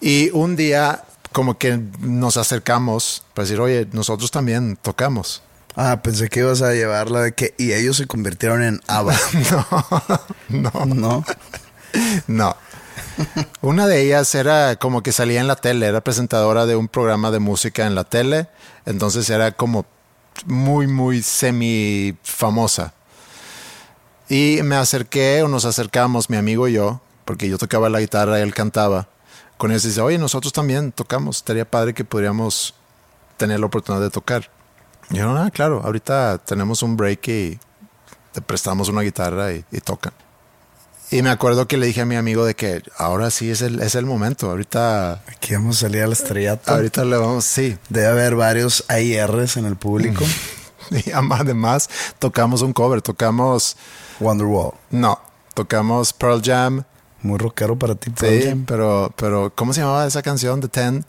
Y un día como que nos acercamos para decir, oye, nosotros también tocamos. Ah, pensé que ibas a llevarla de que... Y ellos se convirtieron en ABBA. No, ¿No? no. Una de ellas era como que salía en la tele, era presentadora de un programa de música en la tele, entonces era como muy, muy semi famosa. Y me acerqué o nos acercamos, mi amigo y yo, porque yo tocaba la guitarra y él cantaba. Con él dice, oye, nosotros también tocamos, estaría padre que podríamos tener la oportunidad de tocar. Yo, ah, claro, ahorita tenemos un break y te prestamos una guitarra y, y tocan. Y me acuerdo que le dije a mi amigo de que ahora sí es el, es el momento, ahorita, Aquí vamos a salir al estrellato. ahorita le vamos, sí. Debe haber varios AIRs en el público. Y además tocamos un cover, tocamos, Wonderwall. no, tocamos Pearl Jam, Muy rockero para ti, Pearl sí, Jam. pero, pero, ¿cómo se llamaba esa canción de Ten?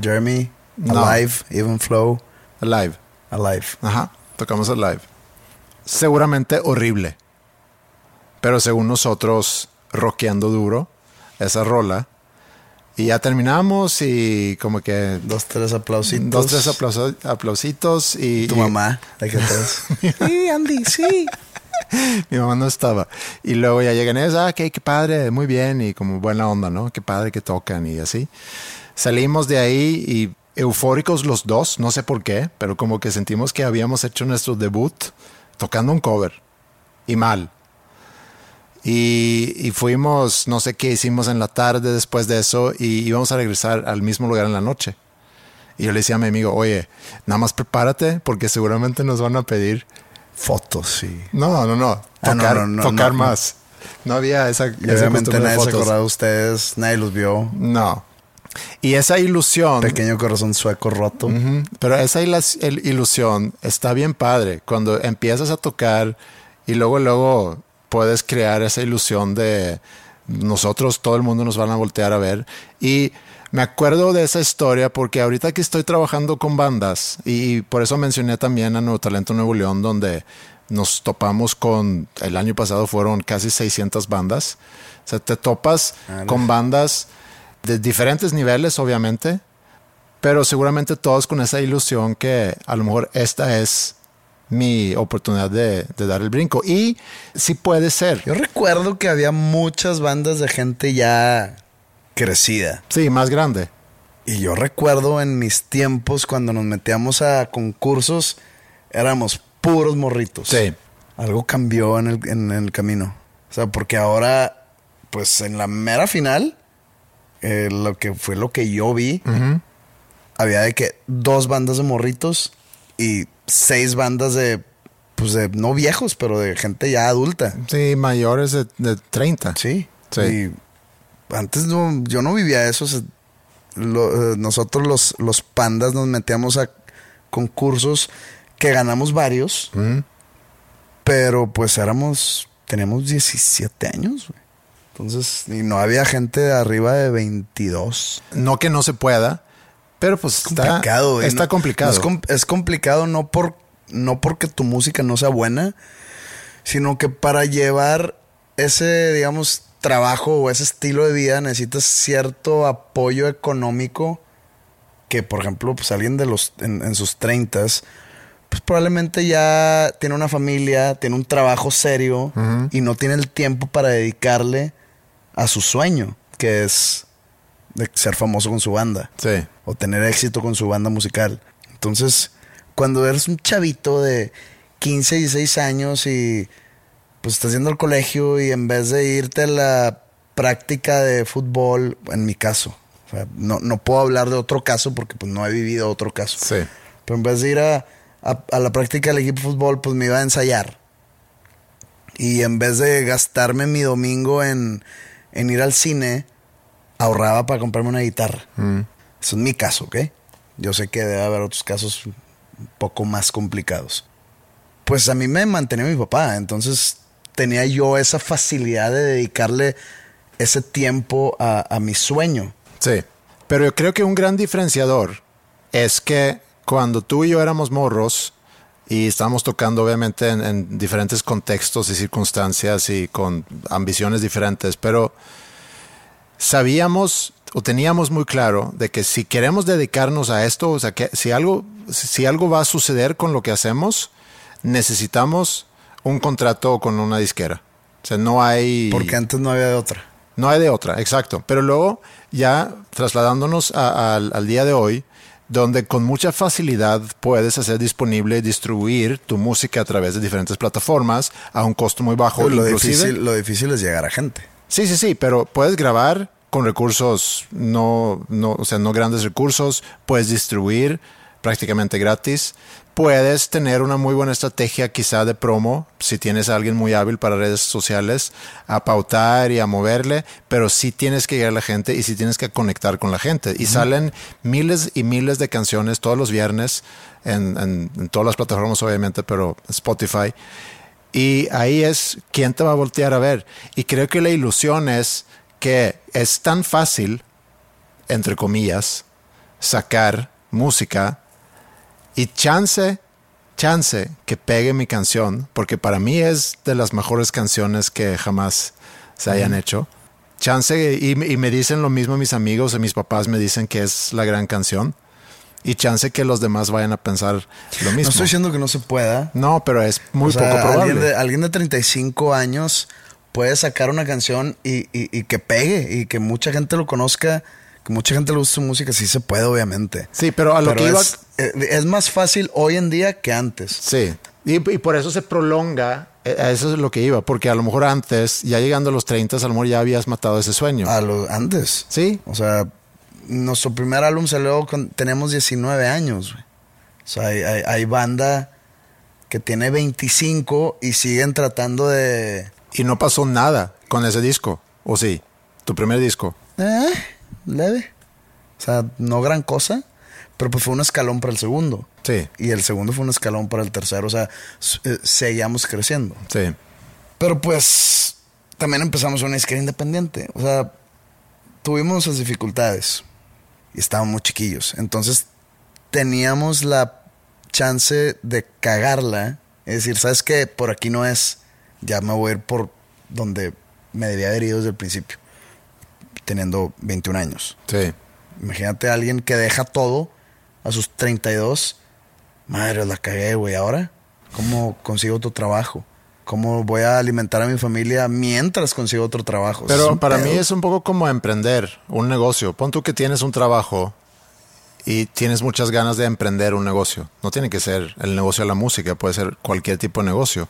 Jeremy, No. Alive, Even Flow, Alive. Alive. Ajá, tocamos Alive. Seguramente horrible, pero según nosotros, rockeando duro, esa rola. Y ya terminamos y como que Dos, tres aplausitos. dos, tres aplauso- aplausitos y... Tu y- mamá, que atrás. sí, Andy, sí. Mi mamá no estaba. Y luego ya llegan ellos, ah, qué, qué padre, muy bien, y como buena onda, ¿no? Qué padre que tocan y así. Salimos de ahí y eufóricos los dos, no sé por qué, pero como que sentimos que habíamos hecho nuestro debut tocando un cover. Y mal. Y, y fuimos, no sé qué hicimos en la tarde después de eso y íbamos a regresar al mismo lugar en la noche. Y yo le decía a mi amigo, oye, nada más prepárate porque seguramente nos van a pedir fotos y... No, no, no. Ah, no, Tocar, no, no, tocar no, más. No había esa, obviamente nadie se acordaba de ustedes, nadie los vio. No. Y esa ilusión. Pequeño corazón sueco roto. Ujú, Pero esa ilusión está bien padre. Cuando empiezas a tocar y luego, luego puedes crear esa ilusión de nosotros, todo el mundo nos van a voltear a ver. Y me acuerdo de esa historia porque ahorita que estoy trabajando con bandas y por eso mencioné también a Nuevo Talento Nuevo León, donde nos topamos con, el año pasado fueron casi 600 bandas. O sea, te topas con bandas de diferentes niveles, obviamente, pero seguramente todos con esa ilusión que a lo mejor esta es mi oportunidad de, de dar el brinco. Y sí puede ser. Yo recuerdo que había muchas bandas de gente ya crecida. Sí, más grande. Y yo recuerdo en mis tiempos cuando nos metíamos a concursos, éramos puros morritos. Sí. Algo cambió en el, en el camino. O sea, porque ahora, pues en la mera final, eh, lo que fue lo que yo vi, había de que dos bandas de morritos y seis bandas de, pues de no viejos, pero de gente ya adulta. Sí, mayores de, de 30. Sí. Sí. Y antes no, yo no vivía eso. lo- eh, nosotros los, los pandas nos metíamos a concursos que ganamos varios, pero pues éramos, teníamos 17 años. güey. Entonces, y no había gente de arriba de 22. No que no se pueda, pero pues está complicado, güey, Está ¿no? complicado. No es, com- es complicado no por no porque tu música no sea buena, sino que para llevar ese, digamos, trabajo o ese estilo de vida necesitas cierto apoyo económico que, por ejemplo, pues alguien de los en, en sus treintas, pues probablemente ya tiene una familia, tiene un trabajo serio y no tiene el tiempo para dedicarle a su sueño, que es de ser famoso con su banda Sí. o tener éxito con su banda musical. Entonces, cuando eres un chavito de 15, 16 años y pues estás yendo al colegio y en vez de irte a la práctica de fútbol, en mi caso, o sea, no, no puedo hablar de otro caso porque pues no he vivido otro caso. Sí. Pero en vez de ir a, a- a la práctica del equipo de fútbol, pues me iba a ensayar. Y en vez de gastarme mi domingo en, en ir al cine, ahorraba para comprarme una guitarra. Eso es mi caso, ¿ok? Yo sé que debe haber otros casos un poco más complicados. Pues a mí me mantenía mi papá, entonces tenía yo esa facilidad de dedicarle ese tiempo a, a mi sueño. Sí. Pero yo creo que un gran diferenciador es que cuando tú y yo éramos morros y estábamos tocando obviamente en, en diferentes contextos y circunstancias y con ambiciones diferentes, pero sabíamos o teníamos muy claro de que si queremos dedicarnos a esto, o sea, que si algo, si algo va a suceder con lo que hacemos, necesitamos un contrato con una disquera. O sea, no hay... Porque antes no había de otra. No hay de otra, exacto. Pero luego, ya trasladándonos a- al día de hoy, donde con mucha facilidad puedes hacer disponible y distribuir tu música a través de diferentes plataformas a un costo muy bajo. lo, difícil, lo difícil es llegar a gente. Sí, sí, sí, pero puedes grabar con recursos no, no, o sea, no grandes recursos, puedes distribuir prácticamente gratis, puedes tener una muy buena estrategia quizá de promo, si tienes a alguien muy hábil para redes sociales, a pautar y a moverle, pero sí tienes que llegar a la gente y sí tienes que conectar con la gente. Y salen miles y miles de canciones todos los viernes en, en- en todas las plataformas obviamente, pero Spotify. Y ahí es quién te va a voltear a ver. Y creo que la ilusión es que es tan fácil, entre comillas, sacar música y chance, chance que pegue mi canción, porque para mí es de las mejores canciones que jamás se hayan hecho. Chance, y, y me dicen lo mismo mis amigos y mis papás me dicen que es la gran canción. Y chance que los demás vayan a pensar lo mismo. No estoy diciendo que no se pueda. No, pero es muy O sea, poco probable. Alguien de, alguien de 35 años puede sacar una canción y, y- y que pegue y que mucha gente lo conozca, mucha gente le guste su música, sí se puede, obviamente. Sí, pero a lo que iba- es, eh, es más fácil hoy en día que antes. Sí. Y, y por eso se prolonga, eh, a eso es lo que iba, porque a lo mejor antes, ya llegando a los 30, a lo mejor ya habías matado ese sueño. A lo antes. Sí. O sea, nuestro primer álbum salió con tenemos 19 años, güey. O sea, hay, hay- hay banda que tiene 25 y siguen tratando de... Y no pasó nada con ese disco, ¿o sí? Tu primer disco. Eh, leve. O sea, no gran cosa, pero pues fue un escalón para el segundo. Sí. Y el segundo fue un escalón para el tercero. O sea, eh, seguíamos creciendo. Sí. Pero pues también empezamos una izquierda independiente. O sea, tuvimos esas dificultades y estábamos muy chiquillos. Entonces teníamos la chance de cagarla. Es decir, ¿sabes qué? Por aquí no es. Ya me voy a ir por donde me debía haber ido desde el principio. Teniendo 21 años. Sí. Imagínate a alguien que deja todo a sus 32. Madre, la cagué, güey. Ahora, ¿cómo consigo otro trabajo? ¿Cómo voy a alimentar a mi familia mientras consigo otro trabajo? Pero para pedo. mí es un poco como emprender un negocio. Pon tú que tienes un trabajo y tienes muchas ganas de emprender un negocio. No tiene que ser el negocio de la música, puede ser cualquier tipo de negocio.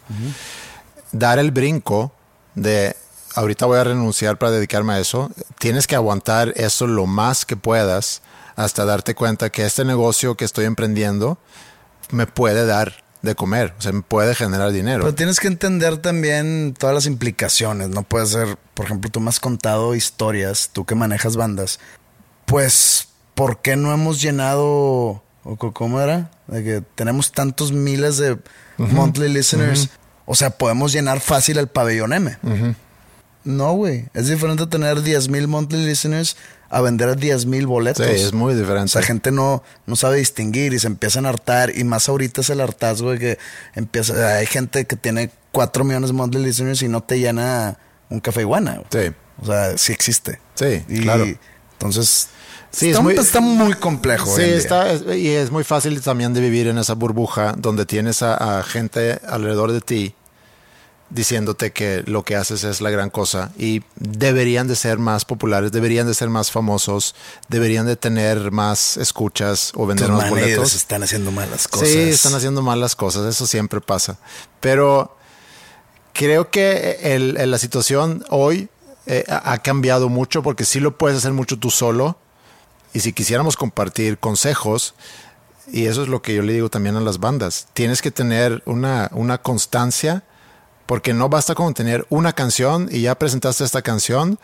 Dar el brinco de ahorita voy a renunciar para dedicarme a eso, tienes que aguantar eso lo más que puedas hasta darte cuenta que este negocio que estoy emprendiendo me puede dar de comer, o sea, me puede generar dinero. Pero tienes que entender también todas las implicaciones. No puede ser, por ejemplo, tú me has contado historias, tú que manejas bandas. Pues, ¿por qué no hemos llenado, o cómo era? De que tenemos tantos miles de monthly listeners. O sea, podemos llenar fácil el pabellón M. No, güey. Es diferente tener 10 mil monthly listeners a vender 10 mil boletos. Sí, es muy O diferente. sea, gente no, no sabe distinguir y se empiezan a hartar. Y más ahorita es el hartazgo de que empieza. Hay gente que tiene 4 millones de monthly listeners y no te llena un café iguana. güey. Sí. O sea, sí existe. Sí, Y claro. Entonces, Sí, está, es muy- está muy complejo. Sí, está, es- y es muy fácil también de vivir en esa burbuja donde tienes a, a gente alrededor de ti diciéndote que lo que haces es la gran cosa y deberían de ser más populares, deberían de ser más famosos, deberían de tener más escuchas o vender Tus más boletos. están haciendo malas cosas. Sí, están haciendo mal las cosas, eso siempre pasa. Pero creo que el- el- la situación hoy eh, ha ha cambiado mucho porque sí lo puedes hacer mucho tú solo. Y si quisiéramos compartir consejos, y eso es lo que yo le digo también a las bandas, tienes que tener una, una constancia, porque no basta con tener una canción y ya presentaste esta canción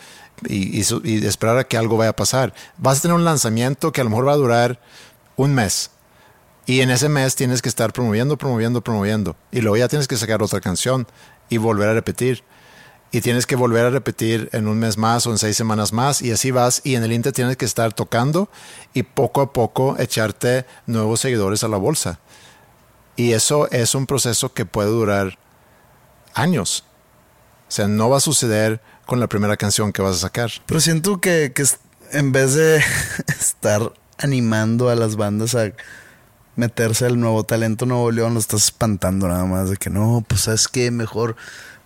y, esperar a que algo vaya a pasar. Vas a tener un lanzamiento que a lo mejor va a durar un mes. Y en ese mes tienes que estar promoviendo, promoviendo, promoviendo. Y luego ya tienes que sacar otra canción y volver a repetir. Y tienes que volver a repetir en un mes más o en seis semanas más. Y así vas. Y en el Inter tienes que estar tocando y poco a poco echarte nuevos seguidores a la bolsa. Y eso es un proceso que puede durar años. O sea, no va a suceder con la primera canción que vas a sacar. Pero siento que, que en vez de estar animando a las bandas a meterse al nuevo talento Nuevo León, lo estás espantando nada más de que no, pues sabes que mejor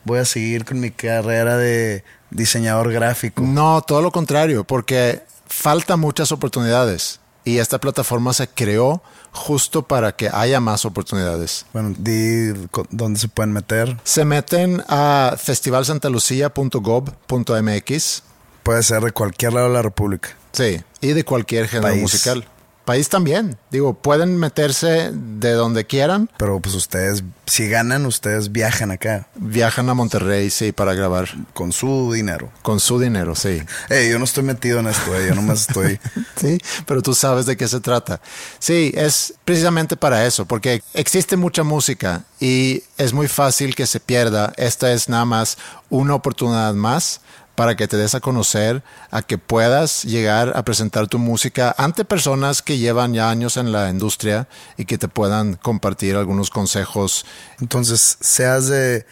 voy a seguir con mi carrera de diseñador gráfico. No, todo lo contrario, porque falta muchas oportunidades y esta plataforma se creó justo para que haya más oportunidades. Bueno, di dónde se pueden meter. Se meten a festivalsantalucia.gov.mx, Puede ser de cualquier lado de la República. sí, y de cualquier género País. musical. País también, digo, pueden meterse de donde quieran, Pero pues ustedes, si ganan, ustedes viajan acá viajan a Monterrey, sí, para grabar con su dinero. con su dinero, sí. Eh, yo no estoy metido en esto, eh, yo nomás estoy... Sí, pero tú sabes de qué se trata. Sí, es precisamente para eso, porque existe mucha música y es muy fácil que se pierda. Esta es nada más una oportunidad más para que te des a conocer, a que puedas llegar a presentar tu música ante personas que llevan ya años en la industria y que te puedan compartir algunos consejos. Entonces, seas de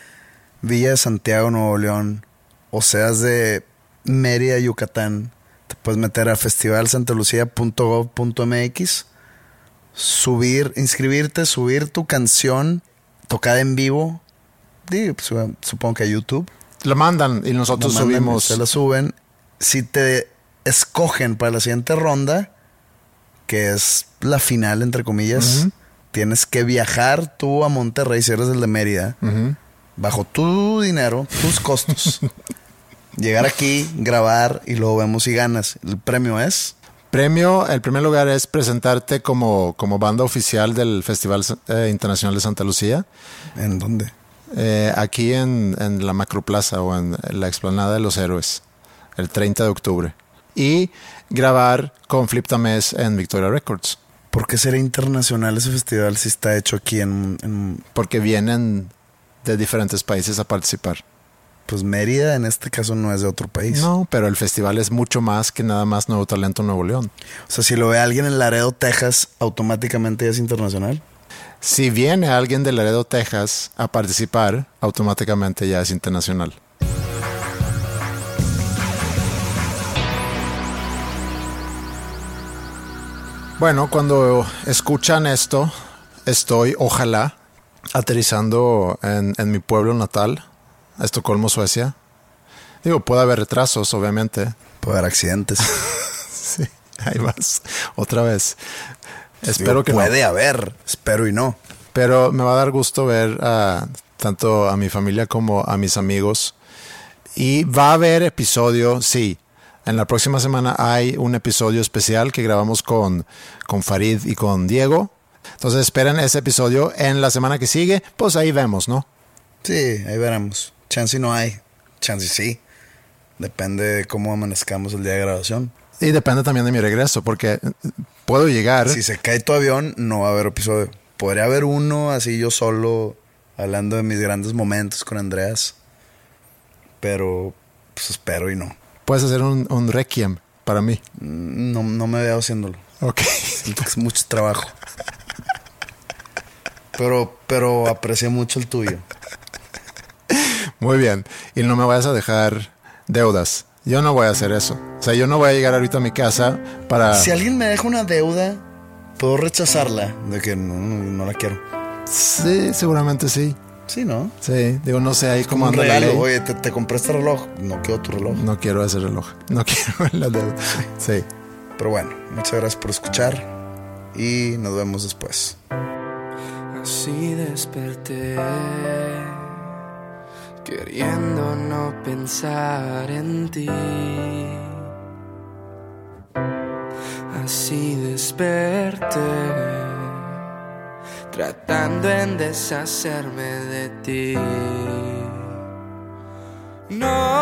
Villa de Santiago, Nuevo León, o seas de Mérida, Yucatán, te puedes meter a festivalsantalucia.gov.mx, subir, inscribirte, subir tu canción tocada en vivo. Pues, supongo que a YouTube. La mandan y nosotros mandan, subimos. Se la suben. Si te escogen para la siguiente ronda, que es la final, entre comillas, tienes que viajar tú a Monterrey, si eres el de Mérida, bajo tu dinero, tus costos. Llegar aquí, grabar y luego vemos si ganas. El premio es Premio, el primer lugar es presentarte como, como banda oficial del Festival eh, Internacional de Santa Lucía. ¿En dónde? Eh, aquí en, en, la Macroplaza o en la Explanada de los Héroes, el 30 de octubre. Y grabar con Flip Tamés en Victoria Records. ¿Por qué será internacional ese festival si está hecho aquí en, en... Porque vienen de diferentes países a participar. Pues Mérida en este caso no es de otro país. No, pero el festival es mucho más que nada más Nuevo Talento Nuevo León. O sea, si lo ve alguien en Laredo, Texas, automáticamente es internacional. Si viene alguien de Laredo, Texas a participar, automáticamente ya es internacional. Bueno, cuando escuchan esto, estoy, ojalá, aterrizando en, en mi pueblo natal, Estocolmo, Suecia. Digo, puede haber retrasos, obviamente. Puede haber accidentes. sí, ahí vas. Otra vez. Espero que puede haber, espero y no. Pero me va a dar gusto ver a, tanto a mi familia como a mis amigos. Y va a haber episodio, sí. En la próxima semana hay un episodio especial que grabamos con, con Farid y con Diego. Entonces esperen ese episodio en la semana que sigue. Pues ahí vemos, ¿no? Sí, ahí veremos. Chance no hay. Chance sí. Depende de cómo amanezcamos el día de grabación. Y depende también de mi regreso, porque puedo llegar. Si se cae tu avión, no va a haber episodio. Podría haber uno así yo solo, hablando de mis grandes momentos con Andreas. Pero, pues espero y no. Puedes hacer un, un requiem para mí. No, no me veo haciéndolo. Ok. Es mucho trabajo. Pero, pero aprecié mucho el tuyo. Muy bien. Y no me vayas a dejar deudas. Yo no voy a hacer eso. O sea, yo no voy a llegar ahorita a mi casa para... Si alguien me deja una deuda, puedo rechazarla. De que no, no la quiero. Sí, seguramente sí. Sí, ¿no? Sí, digo, no sé ahí cómo anda regalo. Oye, te, te, compré este reloj. No quiero tu reloj. No quiero ese reloj. No quiero la deuda. Sí. Pero bueno, muchas gracias por escuchar y nos vemos después. Así desperté queriendo no pensar en ti. Así desperté, tratando en deshacerme de ti. No